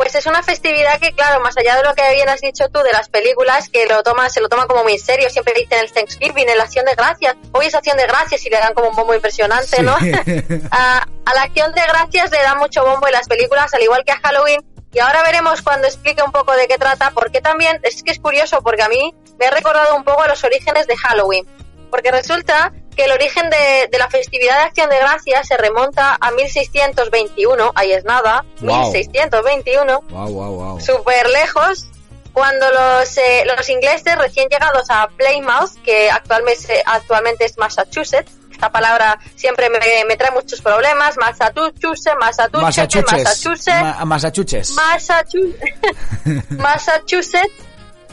Pues es una festividad que, claro, más allá de lo que bien has dicho tú de las películas, que lo toma, se lo toma como muy serio, siempre dicen el Thanksgiving, en la acción de gracias, hoy es acción de gracias y le dan como un bombo impresionante, Sí. ¿no? a, a la acción de gracias le dan mucho bombo en las películas, al igual que a Halloween, y ahora veremos cuando explique un poco de qué trata, porque también, es que es curioso, porque a mí me ha recordado un poco a los orígenes de Halloween, porque resulta que el origen de, de la festividad de acción de gracias se remonta a 1621, ahí es nada, Wow. 1621, Wow, wow, súper lejos cuando los, eh, los ingleses recién llegados a Plymouth, que actualmente, actualmente es Massachusetts, esta palabra siempre me, me trae muchos problemas, Massachusetts, Massachusetts, Massachusetts. Massachusetts, Ma- Massachusetts. Massachusetts, Massachusetts.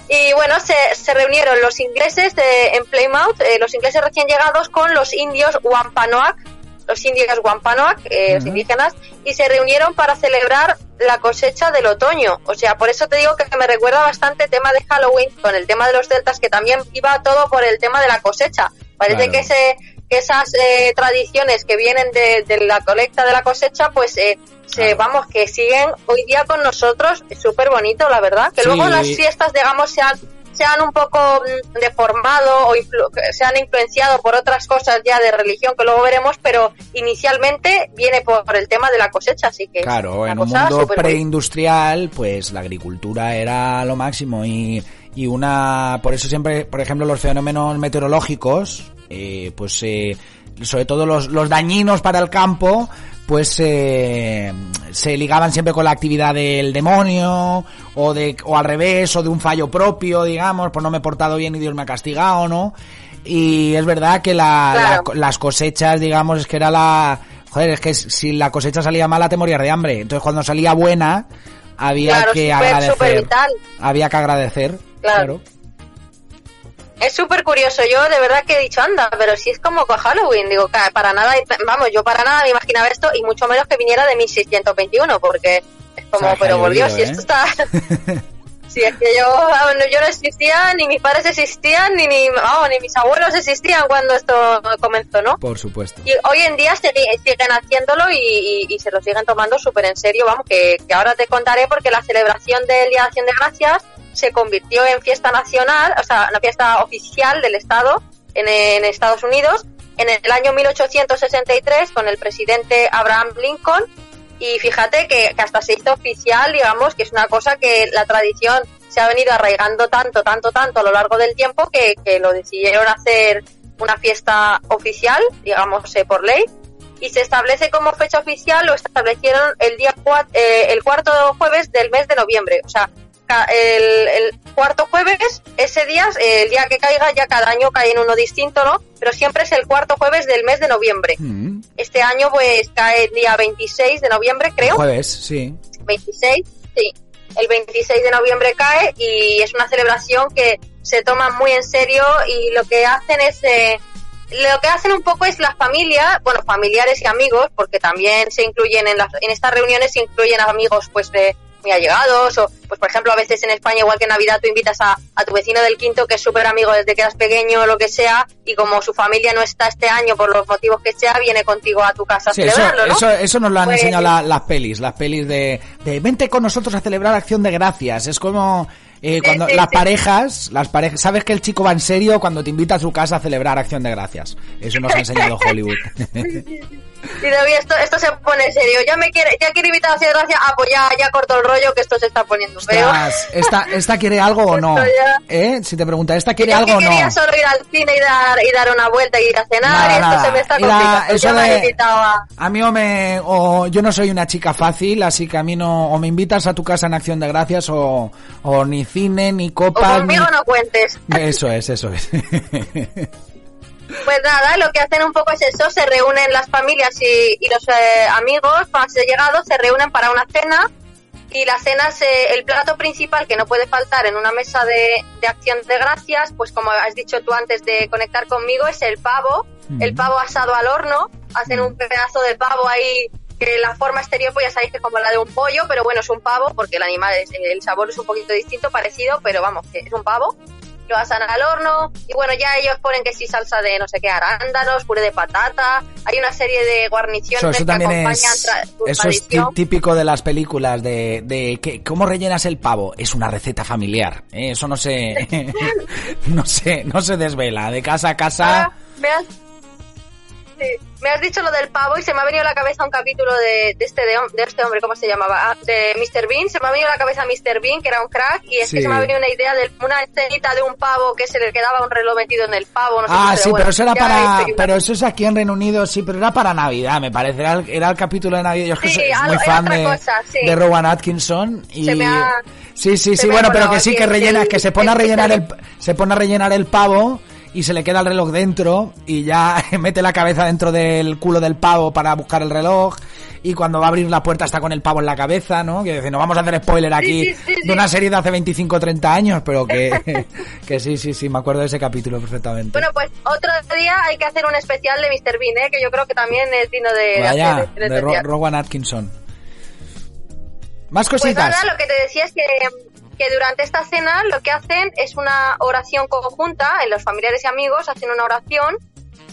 Y bueno, se, se reunieron los ingleses de, en Plymouth, eh, los ingleses recién llegados con los indios Wampanoag, los indios Wampanoag, eh, los indígenas, y se reunieron para celebrar la cosecha del otoño. O sea, por eso te digo que me recuerda bastante el tema de Halloween con el tema de los celtas, que también iba todo por el tema de la cosecha. Parece Claro. que, ese, que esas eh, tradiciones que vienen de, de la colecta de la cosecha, pues eh, se, vamos, que siguen hoy día con nosotros. Es súper bonito, la verdad. Que Sí. luego las fiestas, digamos, se han, se han un poco mm, deformado o influ- se han influenciado por otras cosas ya de religión que luego veremos, pero inicialmente viene por el tema de la cosecha, así que Claro, en un mundo preindustrial, pues la agricultura era lo máximo y, y una, por eso siempre, por ejemplo, los fenómenos meteorológicos, eh, pues eh, sobre todo los, los dañinos para el campo, pues eh, se ligaban siempre con la actividad del demonio o de o al revés o de un fallo propio, digamos, pues no me he portado bien y Dios me ha castigado, ¿no? Y es verdad que la, Claro. la- las cosechas, digamos, es que era la... Joder, es que si la cosecha salía mala te morías de hambre. Entonces cuando salía buena había Claro, que agradecer. vital. Había que agradecer. Claro. Es súper curioso, yo de verdad que he dicho, anda, pero si es como con Halloween, digo, para nada, vamos, yo para nada me imaginaba esto y mucho menos que viniera de 1621, porque es como, O sea, pero por Dios, si ¿eh? esto está... si es que yo, yo no existía, ni mis padres existían, ni, ni, vamos, ni mis abuelos existían cuando esto comenzó, ¿no? Por supuesto. Y hoy en día siguen haciéndolo y, y- y se lo siguen tomando súper en serio. Vamos, que, que ahora te contaré porque la celebración del Día de Acción de Gracias se convirtió en fiesta nacional, o sea, una fiesta oficial del Estado en, Estados Unidos en el año 1863 con el presidente Abraham Lincoln. Y fíjate que, hasta se hizo oficial, digamos, que es una cosa que la tradición se ha venido arraigando tanto, tanto, tanto a lo largo del tiempo que, que lo decidieron hacer una fiesta oficial, digamos, eh, por ley, y se establece como fecha oficial, lo establecieron el día cua- eh, el cuarto jueves del mes de noviembre. O sea, el, el cuarto jueves, ese día, eh, el día que caiga, ya cada año cae en uno distinto, ¿no? Pero siempre es el cuarto jueves del mes de noviembre. Mm, Este año, pues, cae el día 26 de noviembre, creo. Jueves, sí. 26, sí. El 26 de noviembre cae y es una celebración que se toma muy en serio y lo que hacen es... eh, lo que hacen un poco es las familias, bueno, familiares y amigos, porque también se incluyen en, las, en estas reuniones, se incluyen amigos pues de muy allegados, o pues por ejemplo a veces en España, igual que en Navidad, tú invitas a, a tu vecino del quinto que es súper amigo desde que eras pequeño o lo que sea, y como su familia no está este año por los motivos que sea, viene contigo a tu casa a eso, celebrarlo, ¿no? eso, eso nos lo han Pues- enseñado la- las pelis, las pelis de, de vente con nosotros a celebrar Acción de Gracias. Es como eh, cuando sí, las sí. parejas, las parejas, sabes que el chico va en serio cuando te invita a su casa a celebrar Acción de Gracias. Eso nos ha enseñado Hollywood. Y David, esto, esto se pone serio. Ya me quiere, ya quiere invitar a hacer gracia. Ah, pues ya, ya corto el rollo que esto se está poniendo feo. Ostras, ¿esta, ¿esta quiere algo o no? ¿Eh? Si te pregunta, ¿esta quiere Yo algo o no? quería solo ir al cine y dar, y dar una vuelta y ir a cenar. Nada, y esto nada. se me está complicando. eso Ya me de- han invitado a... Mí o me, o yo no soy una chica fácil, así que a mí no, o me invitas a tu casa en Acción de Gracias o, o ni cine, ni O copas, ni... conmigo no cuentes. Eso es, eso es. Pues nada, lo que hacen un poco es eso, se reúnen las familias y, y los eh, amigos más llegados, se reúnen para una cena y la cena es eh, el plato principal que no puede faltar en una mesa de, de acción de gracias, pues como has dicho tú antes de conectar conmigo, es el pavo, el pavo asado al horno, hacen un pedazo de pavo ahí que la forma exterior pues ya sabéis que es como la de un pollo, pero bueno, es un pavo porque el animal, es, el sabor es un poquito distinto, parecido, pero vamos, que es un pavo lo asan al horno y bueno, ya ellos ponen que sí salsa de no sé qué, arándanos, puré de patata, hay una serie de guarniciones Eso, eso que también acompañan es, eso es típico de las películas de, de que, cómo rellenas el pavo. Es una receta familiar. ¿eh? Eso no se, no se, no se desvela. De casa a casa. Ah, me has, sí, me has dicho lo del pavo y se me ha venido a la cabeza un capítulo de, de este de, este hombre, ¿cómo se llamaba? Ah, de Mr. Bean, se me ha venido a la cabeza Mr. Bean, que era un crack, y es Sí. que se me ha venido una idea de una escenita de un pavo que se le quedaba un reloj metido en el pavo, no sé Ah, qué, sí, bueno, pero eso era para, estoy- pero eso es aquí en Reino Unido, sí, pero era para Navidad, me parece. Era el, era el capítulo de Navidad. Yo es que Sí, soy algo- muy fan de, cosa, de Rowan Atkinson y Se me ha- Sí, sí, Se sí, bueno, pero que sí, que el- rellena, que se pone a el- rellenar el, se pone a rellenar el pavo y se le queda el reloj dentro y ya mete la cabeza dentro del culo del pavo para buscar el reloj y cuando va a abrir la puerta está con el pavo en la cabeza, ¿no? Que dice, no vamos a hacer spoiler aquí Sí, sí, sí, de una serie de hace 25 o 30 años, pero que, que sí, sí, sí, me acuerdo de ese capítulo perfectamente. Bueno, pues otro día hay que hacer un especial de Mr. Bean, ¿eh? que yo creo que también es digno de Vaya, hacer el de Ro- especial. Rowan Atkinson. Más Pues cositas. nada, lo que te decía es que, que durante esta cena lo que hacen es una oración conjunta, en los familiares y amigos hacen una oración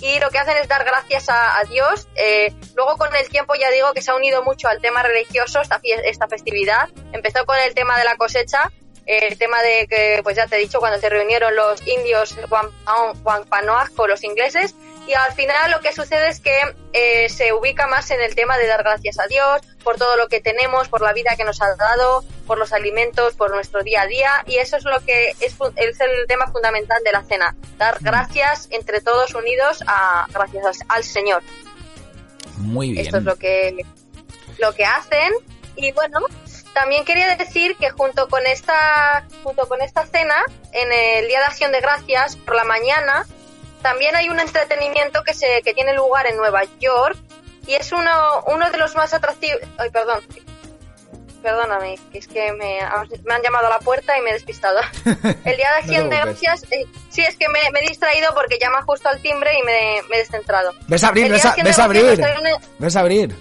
y lo que hacen es dar gracias a, Dios. Eh, luego con el tiempo ya digo que se ha unido mucho al tema religioso esta, esta festividad. Empezó con el tema de la cosecha, el tema de que, pues ya te he dicho, cuando se reunieron los indios Wampanoag Wampanoag con los ingleses y al final lo que sucede es que eh, se ubica más en el tema de dar gracias a Dios por todo lo que tenemos, por la vida que nos ha dado, por los alimentos, por nuestro día a día y eso es lo que es, es el tema fundamental de la cena, dar gracias entre todos unidos a gracias al, al Señor. Muy bien. Esto es lo que lo que hacen y bueno, también quería decir que junto con esta junto con esta cena en el Día de Acción de Gracias por la mañana también hay un entretenimiento que se que tiene lugar en Nueva York y es uno uno de los más atractivos. Ay, perdón. Perdóname, que es que me, me han llamado a la puerta y me he despistado. El Día de Acción de preocupes. Gracias, eh, sí, es que me, me he distraído porque llama justo al timbre y me, me he descentrado. ¿Ves a abrir? ¿Ves a, de de ves a abrir? una- ¿Ves a abrir?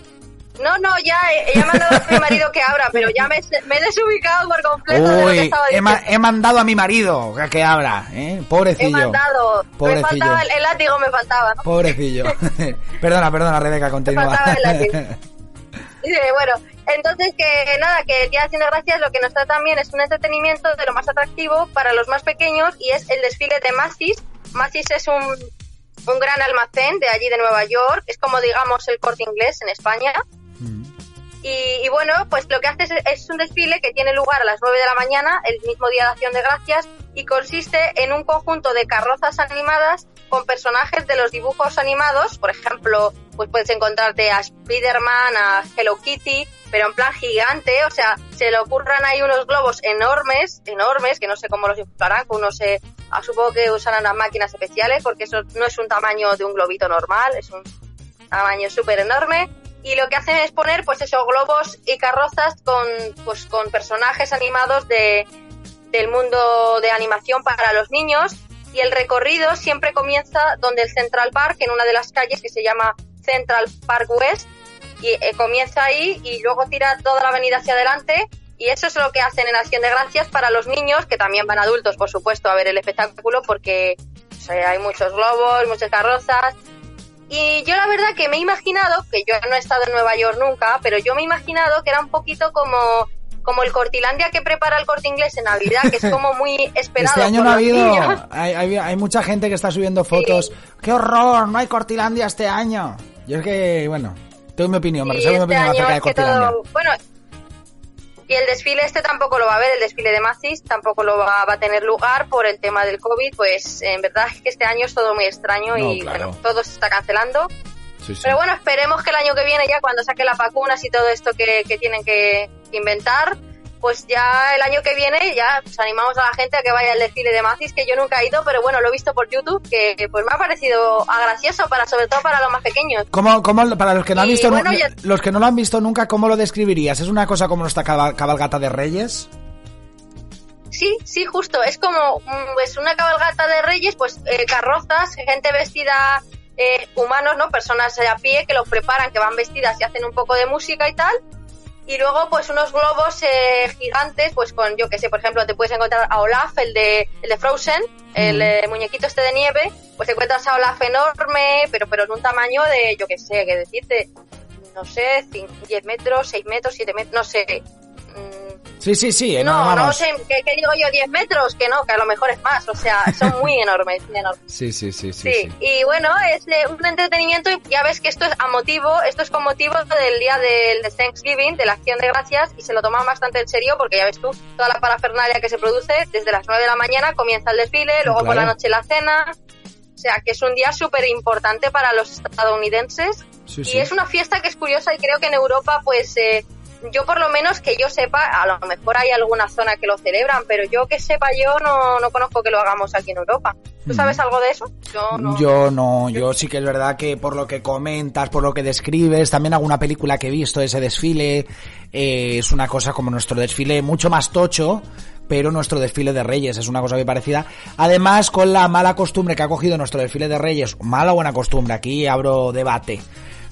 No, no, ya, eh, ya me ha mandado a mi marido que abra, pero ya me, me he desubicado por completo de lo que Uy, estaba he, diciendo. ma- he mandado a mi marido que abra, ¿eh? He Pobrecillo. mandado. Me Pobrecillo. faltaba el, el látigo, me faltaba, ¿no? Pobrecillo. perdona, perdona, Rebeca, continúa. faltaba el látigo. Sí, bueno, entonces que nada, que el Día de Acción de Gracias lo que nos da también es un entretenimiento de lo más atractivo para los más pequeños y es el desfile de Macy's. Macy's es un, un gran almacén de allí de Nueva York, es como digamos el corte inglés en España. Y, bueno, pues lo que hace es, un desfile que tiene lugar a las 9 de la mañana, el mismo día de Acción de Gracias, y consiste en un conjunto de carrozas animadas con personajes de los dibujos animados. Por ejemplo, pues puedes encontrarte a Spider-Man, a Hello Kitty, pero en plan gigante. O sea, se le ocurran ahí unos globos enormes, enormes, que no sé cómo los inflarán, que uno se. ah, supongo que usarán unas máquinas especiales, porque eso no es un tamaño de un globito normal, es un tamaño súper enorme y lo que hacen es poner pues esos globos y carrozas con pues con personajes animados de del mundo de animación para los niños. Y el recorrido siempre comienza donde el Central Park en una de las calles que se llama Central Park West y eh, comienza ahí y luego tira toda la avenida hacia adelante. Y eso es lo que hacen en Acción de Gracias para los niños que también van adultos por supuesto a ver el espectáculo porque hay muchos globos, muchas carrozas y yo la verdad que me he imaginado, que yo no he estado en Nueva York nunca, pero yo me he imaginado que era un poquito como, como el Cortilandia que prepara el corte inglés en Navidad, que es como muy esperado. Este año por no ha habido. Hay, hay, hay mucha gente que está subiendo fotos. ¡Qué horror! No hay Cortilandia este año. Yo es que, bueno, tengo mi opinión, me reservo mi este opinión acerca de Cortilandia. todo- bueno, y el desfile este tampoco lo va a ver, el desfile de Macy's tampoco lo va, va a tener lugar por el tema del COVID, pues en verdad es que este año es todo muy extraño No, y claro. bueno, todo se está cancelando. Sí, sí. Pero bueno, esperemos que el año que viene ya cuando saquen las vacunas y todo esto que, que tienen que inventar, pues ya el año que viene ya pues, animamos a la gente a que vaya al desfile de Macy's, que yo nunca he ido, pero bueno, lo he visto por YouTube, que pues me ha parecido gracioso, para, sobre todo para los más pequeños. ¿Cómo, cómo, para los que no han visto, bueno, los que no lo han visto nunca, ¿cómo lo describirías? ¿Es una cosa como nuestra cabal- cabalgata de Reyes? Sí, sí, justo. Es como pues una cabalgata de reyes, pues eh, carrozas, gente vestida, eh, humanos, ¿no? Personas a pie que los preparan, que van vestidas y hacen un poco de música y tal. Y luego, pues unos globos eh, gigantes, pues con, yo que sé, por ejemplo, te puedes encontrar a Olaf, el de, el de Frozen, el eh, muñequito este de nieve, pues te encuentras a Olaf enorme, pero, pero en un tamaño de, yo que sé, que decirte, no sé, 10 metros, 6 metros, 7 metros, no sé. Sí, sí, sí. eh, no, no vamos. sé, ¿qué, qué digo yo? 10 metros, que no, que a lo mejor es más, o sea, son muy enormes, muy enormes. Sí, sí, sí, sí. Sí, y bueno, es eh, un entretenimiento y ya ves que esto es a motivo, esto es con motivo del día del de Thanksgiving, de la acción de gracias, y se lo toman bastante en serio porque ya ves tú, toda la parafernalia que se produce, desde las 9 de la mañana comienza el desfile, luego por la noche la cena, o sea que es un día súper importante para los estadounidenses Sí, y sí. es una fiesta que es curiosa y creo que en Europa pues eh, yo por lo menos que yo sepa, a lo mejor hay alguna zona que lo celebran, pero yo que sepa yo no, no conozco que lo hagamos aquí en Europa. ¿Tú sabes algo de eso? Yo no. Yo no, yo sí que es verdad que por lo que comentas, por lo que describes, también alguna película que he visto, ese desfile, eh, es una cosa como nuestro desfile mucho más tocho, pero nuestro desfile de Reyes es una cosa muy parecida. Además, con la mala costumbre que ha cogido nuestro desfile de Reyes, mala o buena costumbre, aquí abro debate,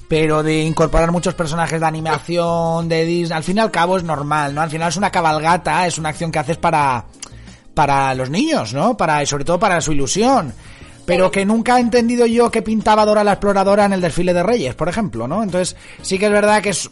pero de incorporar muchos personajes de animación, de Disney, al fin y al cabo es normal, ¿no? Al final es una cabalgata, es una acción que haces para, para los niños, ¿no? Para, sobre todo para su ilusión. Pero que nunca he entendido yo que pintaba Dora la exploradora en el desfile de Reyes, por ejemplo, ¿no? Entonces, sí que es verdad que es,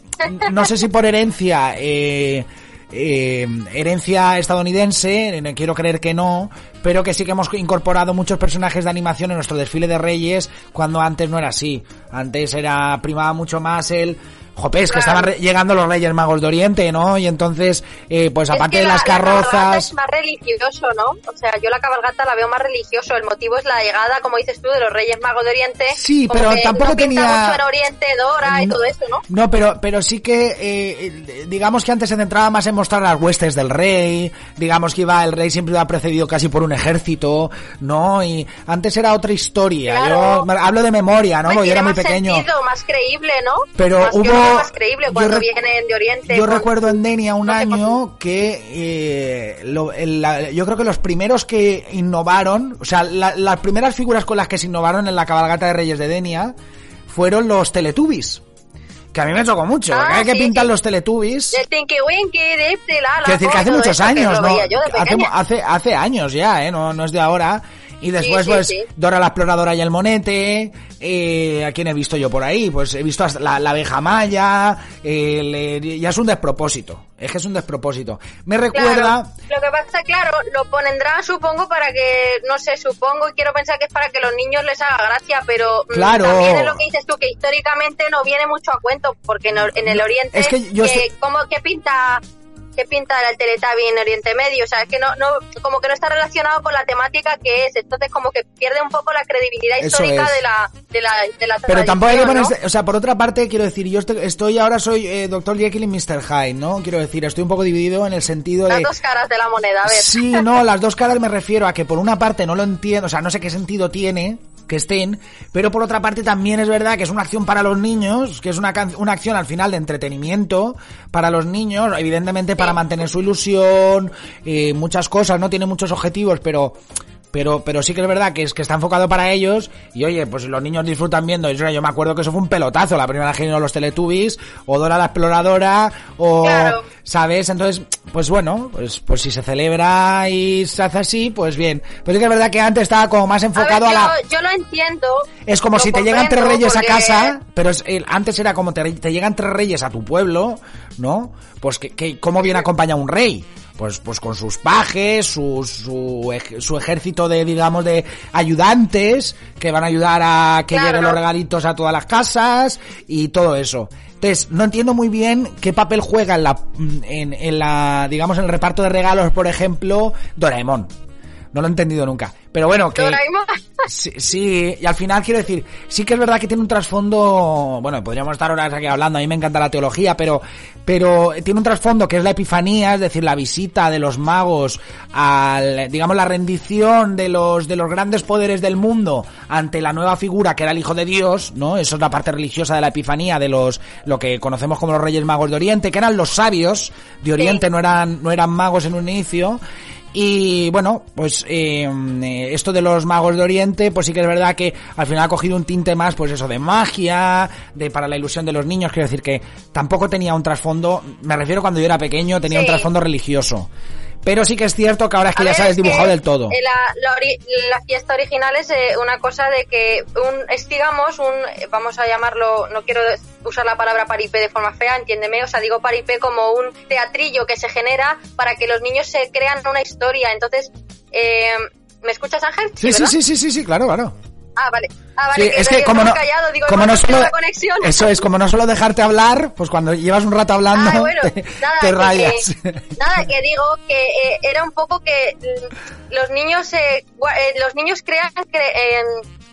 no sé si por herencia, eh, eh, herencia estadounidense, quiero creer que no, pero que sí que hemos incorporado muchos personajes de animación en nuestro desfile de Reyes, cuando antes no era así. Antes era, primaba mucho más el, Jope, es que Claro. estaban llegando los Reyes Magos de Oriente, ¿no? Y entonces, eh, pues Es aparte que de la- las la carrozas... es más religioso, ¿no? O sea, yo la cabalgata la veo más religioso. El motivo es la llegada, como dices tú, de los Reyes Magos de Oriente. Sí, Como pero que tampoco no tenía- mucho en Oriente, Dora y No, todo eso, ¿no? No, pero, pero sí que, eh, digamos que antes se centraba más en mostrar las huestes del rey, digamos que iba, el rey siempre iba precedido casi por un ejército, ¿no? Y antes era otra historia, Claro. yo hablo de memoria, ¿no? Porque yo era muy pequeño. sentido, más creíble, ¿no? Pero Más- hubo- más creíble yo cuando vienen de Oriente. Yo recuerdo en Denia un no año que eh, lo- el- la- yo creo que los primeros que innovaron, o sea, la- las primeras figuras con las que se innovaron en la cabalgata de Reyes de Denia fueron los Teletubbies. Que a mí me chocó mucho, Ah, porque hay que sí, pintar sí. los Teletubbies. El Tinky Winky, Dipsy, Lala, Quiero decir que hace muchos que años, ¿no? de hace, hace años ya, ¿eh? No, no es de ahora. Y después, sí, pues. Dora la exploradora y el monete. Eh, ¿A quién he visto yo por ahí? Pues he visto hasta la, la abeja maya. eh, ya es un despropósito. Es que es un despropósito. Me recuerda. Claro, lo que pasa, claro, lo pondrán, supongo, para que, no sé, supongo y quiero pensar que es para que los niños les haga gracia, pero mm, Claro. también es lo que dices tú, que históricamente no viene mucho a cuento, porque en, el Oriente, es que yo estoy- ¿cómo, ¿qué pinta qué pinta el Teletubby en Oriente Medio? O sea, es que no, no, como que no está relacionado con la temática que es, entonces como que pierde un poco la credibilidad histórica de la, de la, de la Pero tampoco hay que ponerse, ¿no? o sea, por otra parte, quiero decir, yo estoy, estoy ahora soy eh, Dr. Jekyll y Mr. Hyde, ¿no? Quiero decir, estoy un poco dividido en el sentido Las de... dos caras de la moneda, a ver. Sí, no, las dos caras me refiero a que por una parte no lo entiendo, o sea, no sé qué sentido tiene que estén, pero por otra parte también es verdad que es una acción para los niños, que es una, una acción al final de entretenimiento para los niños, evidentemente para mantener su ilusión, eh, muchas cosas, no tiene muchos objetivos, pero pero pero sí que es verdad que es que está enfocado para ellos y oye pues los niños disfrutan viendo yo, yo me acuerdo que eso fue un pelotazo la primera que vinieron los Teletubbies o Dora la exploradora o Claro. ¿sabes? Entonces, pues bueno, pues, pues si se celebra y se hace así, pues bien. Pero sí que es verdad que antes estaba como más A enfocado a, la... yo, lo entiendo. Es como si te llegan tres reyes a casa, pero es- el- antes era como te, te llegan tres reyes a tu pueblo, ¿no? Pues que, que ¿cómo viene acompañado un rey? Pues, pues con sus pajes, su, su, ej- su ejército de, digamos, de ayudantes que van a ayudar a que Claro. lleguen los regalitos a todas las casas y todo eso. Entonces, no entiendo muy bien qué papel juega en la, en, en la, digamos, en el reparto de regalos, por ejemplo, Doraemon. No lo he entendido nunca. Pero bueno, que... Sí, sí, y al final quiero decir, sí que es verdad que tiene un trasfondo, bueno, podríamos estar horas aquí hablando, a mí me encanta la teología, pero, pero tiene un trasfondo que es la epifanía, es decir, la visita de los magos al, digamos, la rendición de los, de los grandes poderes del mundo ante la nueva figura que era el Hijo de Dios, ¿no? Eso es la parte religiosa de la epifanía de los, lo que conocemos como los Reyes Magos de Oriente, que eran los sabios de Oriente, no eran, no eran magos en un inicio, y bueno, pues eh, eh, esto de los magos de Oriente, pues sí que es verdad que al final ha cogido un tinte más, pues eso, de magia, de para la ilusión de los niños, quiero decir que tampoco tenía un trasfondo, me refiero cuando yo era pequeño, tenía un trasfondo religioso. Pero sí que es cierto que ahora es que A ya sabes dibujado del todo. La, la ori- la fiesta original es eh, una cosa de que un, es digamos un, vamos a llamarlo, no quiero usar la palabra paripé de forma fea, entiéndeme, o sea, digo paripé como un teatrillo que se genera para que los niños se crean una historia. Entonces, eh, ¿me escuchas Ángel? Sí, sí, sí, sí, sí, sí, claro, claro. Ah, vale. Ah, vale, Sí, es que como no, callado, digo, como no solo, eso es, como no solo dejarte hablar, pues cuando llevas un rato hablando, Ah, bueno, te, nada, te que- rayas. que- nada, que digo que eh, era un poco que mm, los niños, eh, los niños crean, cre- eh,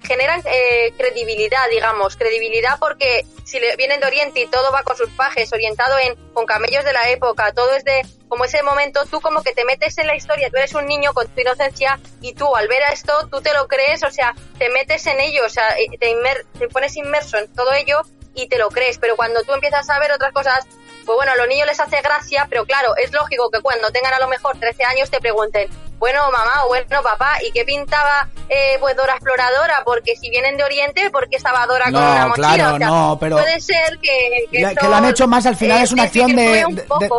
generan eh, credibilidad, digamos, credibilidad porque si le vienen de Oriente y todo va con sus pajes, orientado en con camellos de la época, todo es de como ese momento, tú como que te metes en la historia, tú eres un niño con tu inocencia y tú al ver a esto, tú te lo crees, o sea, te metes en ello, o sea, eh, te, te pones inmerso en todo ello y te lo crees, pero cuando tú empiezas a ver otras cosas, pues bueno, a los niños les hace gracia, pero claro, es lógico que cuando tengan a lo mejor 13 años te pregunten, bueno mamá o bueno papá, ¿y qué pintaba eh, pues Dora Exploradora? Porque si vienen de Oriente, ¿por qué estaba Dora con una mochila? Claro, no, pero puede ser que... Que, lo han hecho más al final, es una acción de,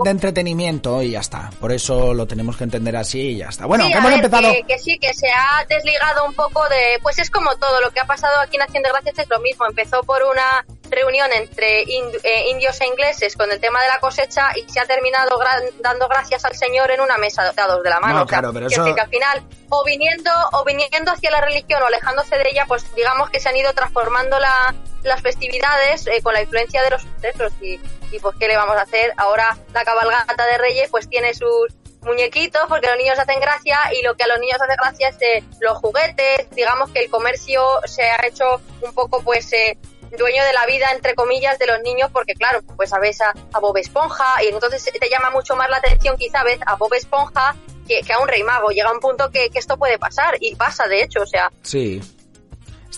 de, entretenimiento y ya está. Por eso lo tenemos que entender así y ya está. Bueno, hemos empezado... Que, sí, que se ha desligado un poco de... Pues es como todo, lo que ha pasado aquí en Acción de Gracias es lo mismo. Empezó por una reunión entre eh, indios e ingleses con el tema de la cosecha y se ha terminado dando gracias al Señor en una mesa dados de la mano. No, claro, pero que, al final, o viniendo, o viniendo hacia la religión o alejándose de ella, pues digamos que se han ido transformando la, las festividades eh, con la influencia de los sucesos. Y, y pues, ¿qué le vamos a hacer? Ahora la cabalgata de Reyes, pues tiene sus muñequitos porque los niños hacen gracia y lo que a los niños hace gracia es eh, los juguetes digamos que el comercio se ha hecho un poco pues eh, dueño de la vida, entre comillas, de los niños, porque claro, pues a veces a, Bob Esponja, y entonces te llama mucho más la atención quizá a Bob Esponja que, a un rey mago. Llega un punto que, que, esto puede pasar, y pasa de hecho, o sea. Sí.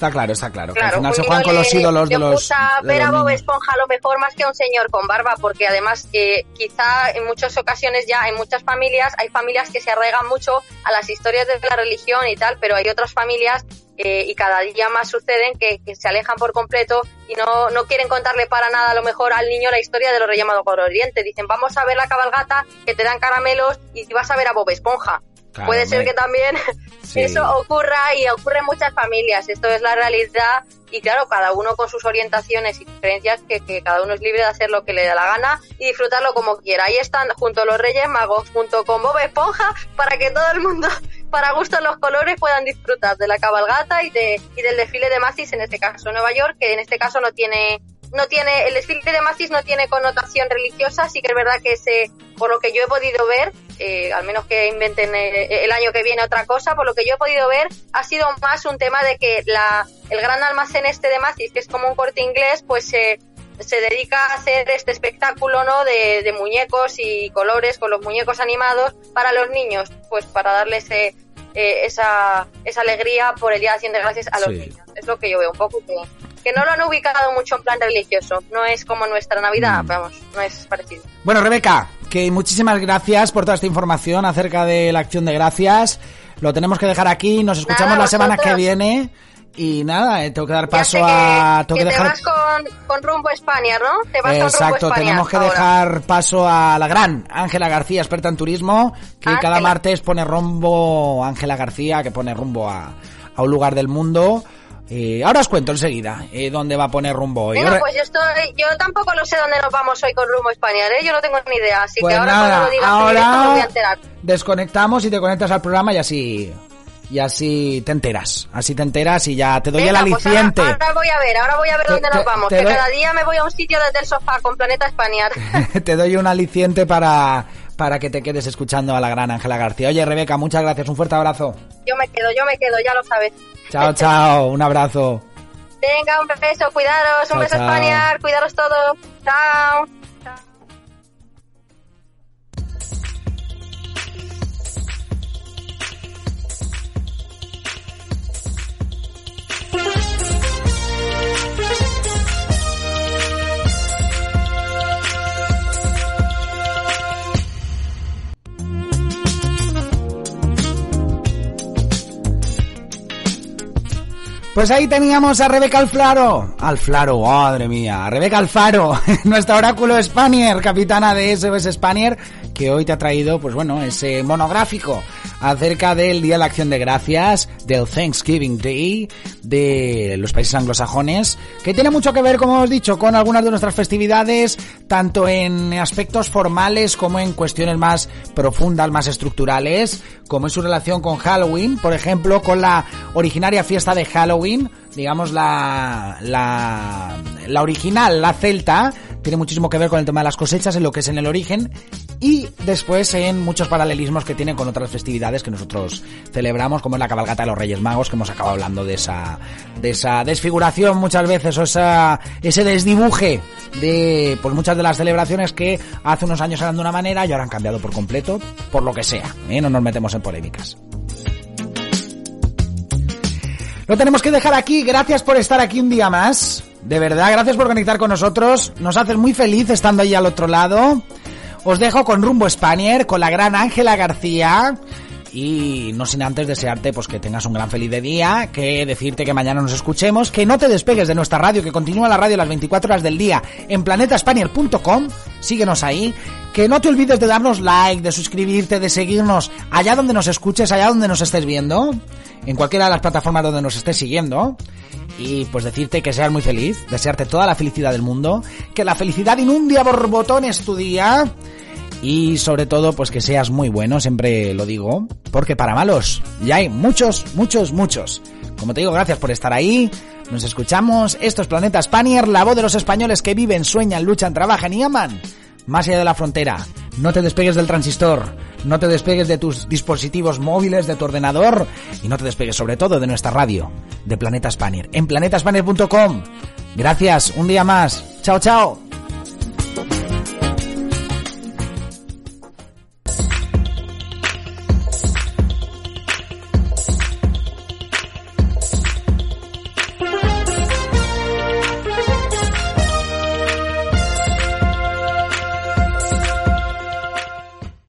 Está claro, está claro. al final se juegan con los ídolos de los. Gusta ver a Bob Esponja a lo mejor más que a un señor con barba, porque además eh, quizá en muchas ocasiones ya en muchas familias hay familias que se arraigan mucho a las historias de la religión y tal, pero hay otras familias eh, y cada día más suceden que, se alejan por completo y no, no quieren contarle para nada a lo mejor al niño la historia de los Reyes Magos por Oriente. Dicen, vamos a ver la cabalgata, que te dan caramelos y vas a ver a Bob Esponja. Puede ser que también eso ocurra y ocurre en muchas familias. Esto es la realidad y claro, cada uno con sus orientaciones y diferencias, que, que, cada uno es libre de hacer lo que le da la gana y disfrutarlo como quiera. Ahí están junto a los Reyes Magos, junto con Bob Esponja, para que todo el mundo, para gusto los colores, puedan disfrutar de la cabalgata y, de, y del desfile de Macy's, en este caso Nueva York, que en este caso no tiene no tiene, el desfile de Macy's no tiene connotación religiosa, sí que es verdad que ese, por lo que yo he podido ver, eh, al menos que inventen eh, el, año que viene otra cosa, por lo que yo he podido ver, ha sido más un tema de que la, el gran almacén este de Macy's, que es como un corte inglés, pues se, se dedica a hacer este espectáculo, ¿no? De, de muñecos y colores con los muñecos animados para los niños, pues para darles eh, esa, esa alegría por el Día de Acción de Gracias a los niños. Es lo que yo veo un poco que que no lo han ubicado mucho en plan religioso. No es como nuestra Navidad, mm. vamos, no es parecido. Bueno, Rebeca, que muchísimas gracias por toda esta información acerca de la acción de gracias. Lo tenemos que dejar aquí, nos escuchamos la semana que viene. Y nada, eh, tengo que dar paso a... Tengo que, dejar... te vas con, con, rumbo a España, ¿no? Te vas Exacto, con rumbo tenemos que dejar paso a la gran Ángela García, experta en turismo, que cada martes pone rumbo, Ángela García, que pone rumbo a, a un lugar del mundo eh, ahora os cuento enseguida eh, dónde va a poner rumbo hoy. Bueno, pues yo, estoy, yo tampoco lo sé dónde nos vamos hoy con rumbo español, ¿eh? yo no tengo ni idea, así pues que ahora nada, cuando lo digas ahora voy a enterar. Desconectamos y te conectas al programa y así y así te enteras, así te enteras y ya te doy el pues aliciente. ahora, voy a ver, ahora voy a ver dónde nos vamos, que cada día me voy a un sitio desde el sofá con Planeta España. te doy un aliciente para para que te quedes escuchando a la gran Ángela García. Oye, Rebeca, muchas gracias, un fuerte abrazo. Yo me quedo, yo me quedo, ya lo sabes. Chao, chao, un abrazo. Venga, un beso, cuidaros, un beso España, cuidaros todos. Chao. Pues ahí teníamos a Rebeca Alfaro. Alfaro, madre mía. Rebeca Alfaro, nuestra oráculo Spanier, capitana de SOS Spanier, que hoy te ha traído, pues bueno, ese monográfico acerca del Día de la Acción de Gracias, del Thanksgiving Day, de los países anglosajones, que tiene mucho que ver, como hemos dicho, con algunas de nuestras festividades, tanto en aspectos formales como en cuestiones más profundas, más estructurales, como en su relación con Halloween, por ejemplo, con la originaria fiesta de Halloween, digamos la, la, original, la celta, tiene muchísimo que ver con el tema de las cosechas, en lo que es en el origen, y después en muchos paralelismos que tienen con otras festividades que nosotros celebramos, como es la cabalgata de los Reyes Magos, que hemos acabado hablando de esa, de esa desfiguración muchas veces, o esa, ese desdibuje de pues muchas de las celebraciones que hace unos años eran de una manera y ahora han cambiado por completo, por lo que sea, ¿eh? no nos metemos en polémicas. Lo tenemos que dejar aquí. Gracias por estar aquí un día más. De verdad, gracias por conectar con nosotros. Nos haces muy feliz estando ahí al otro lado. Os dejo con Rumbo Spanier, con la gran Ángela García. Y no sin antes desearte pues que tengas un gran feliz de día, que decirte que mañana nos escuchemos, que no te despegues de nuestra radio, que continúa la radio las 24 horas del día en planetaspanier.com, síguenos ahí, que no te olvides de darnos like, de suscribirte, de seguirnos allá donde nos escuches, allá donde nos estés viendo en cualquiera de las plataformas donde nos estés siguiendo. Y pues decirte que seas muy feliz, desearte toda la felicidad del mundo, que la felicidad inunde a borbotones tu día. Y sobre todo, pues que seas muy bueno, siempre lo digo, porque para malos ya hay muchos, muchos, muchos. Como te digo, gracias por estar ahí. Nos escuchamos. Esto es Planeta Spanier, la voz de los españoles que viven, sueñan, luchan, trabajan y aman más allá de la frontera. No te despegues del transistor, no te despegues de tus dispositivos móviles, de tu ordenador y no te despegues sobre todo de nuestra radio, de Planeta Spanier, en planetaspanier.com. Gracias, un día más. Chao, chao.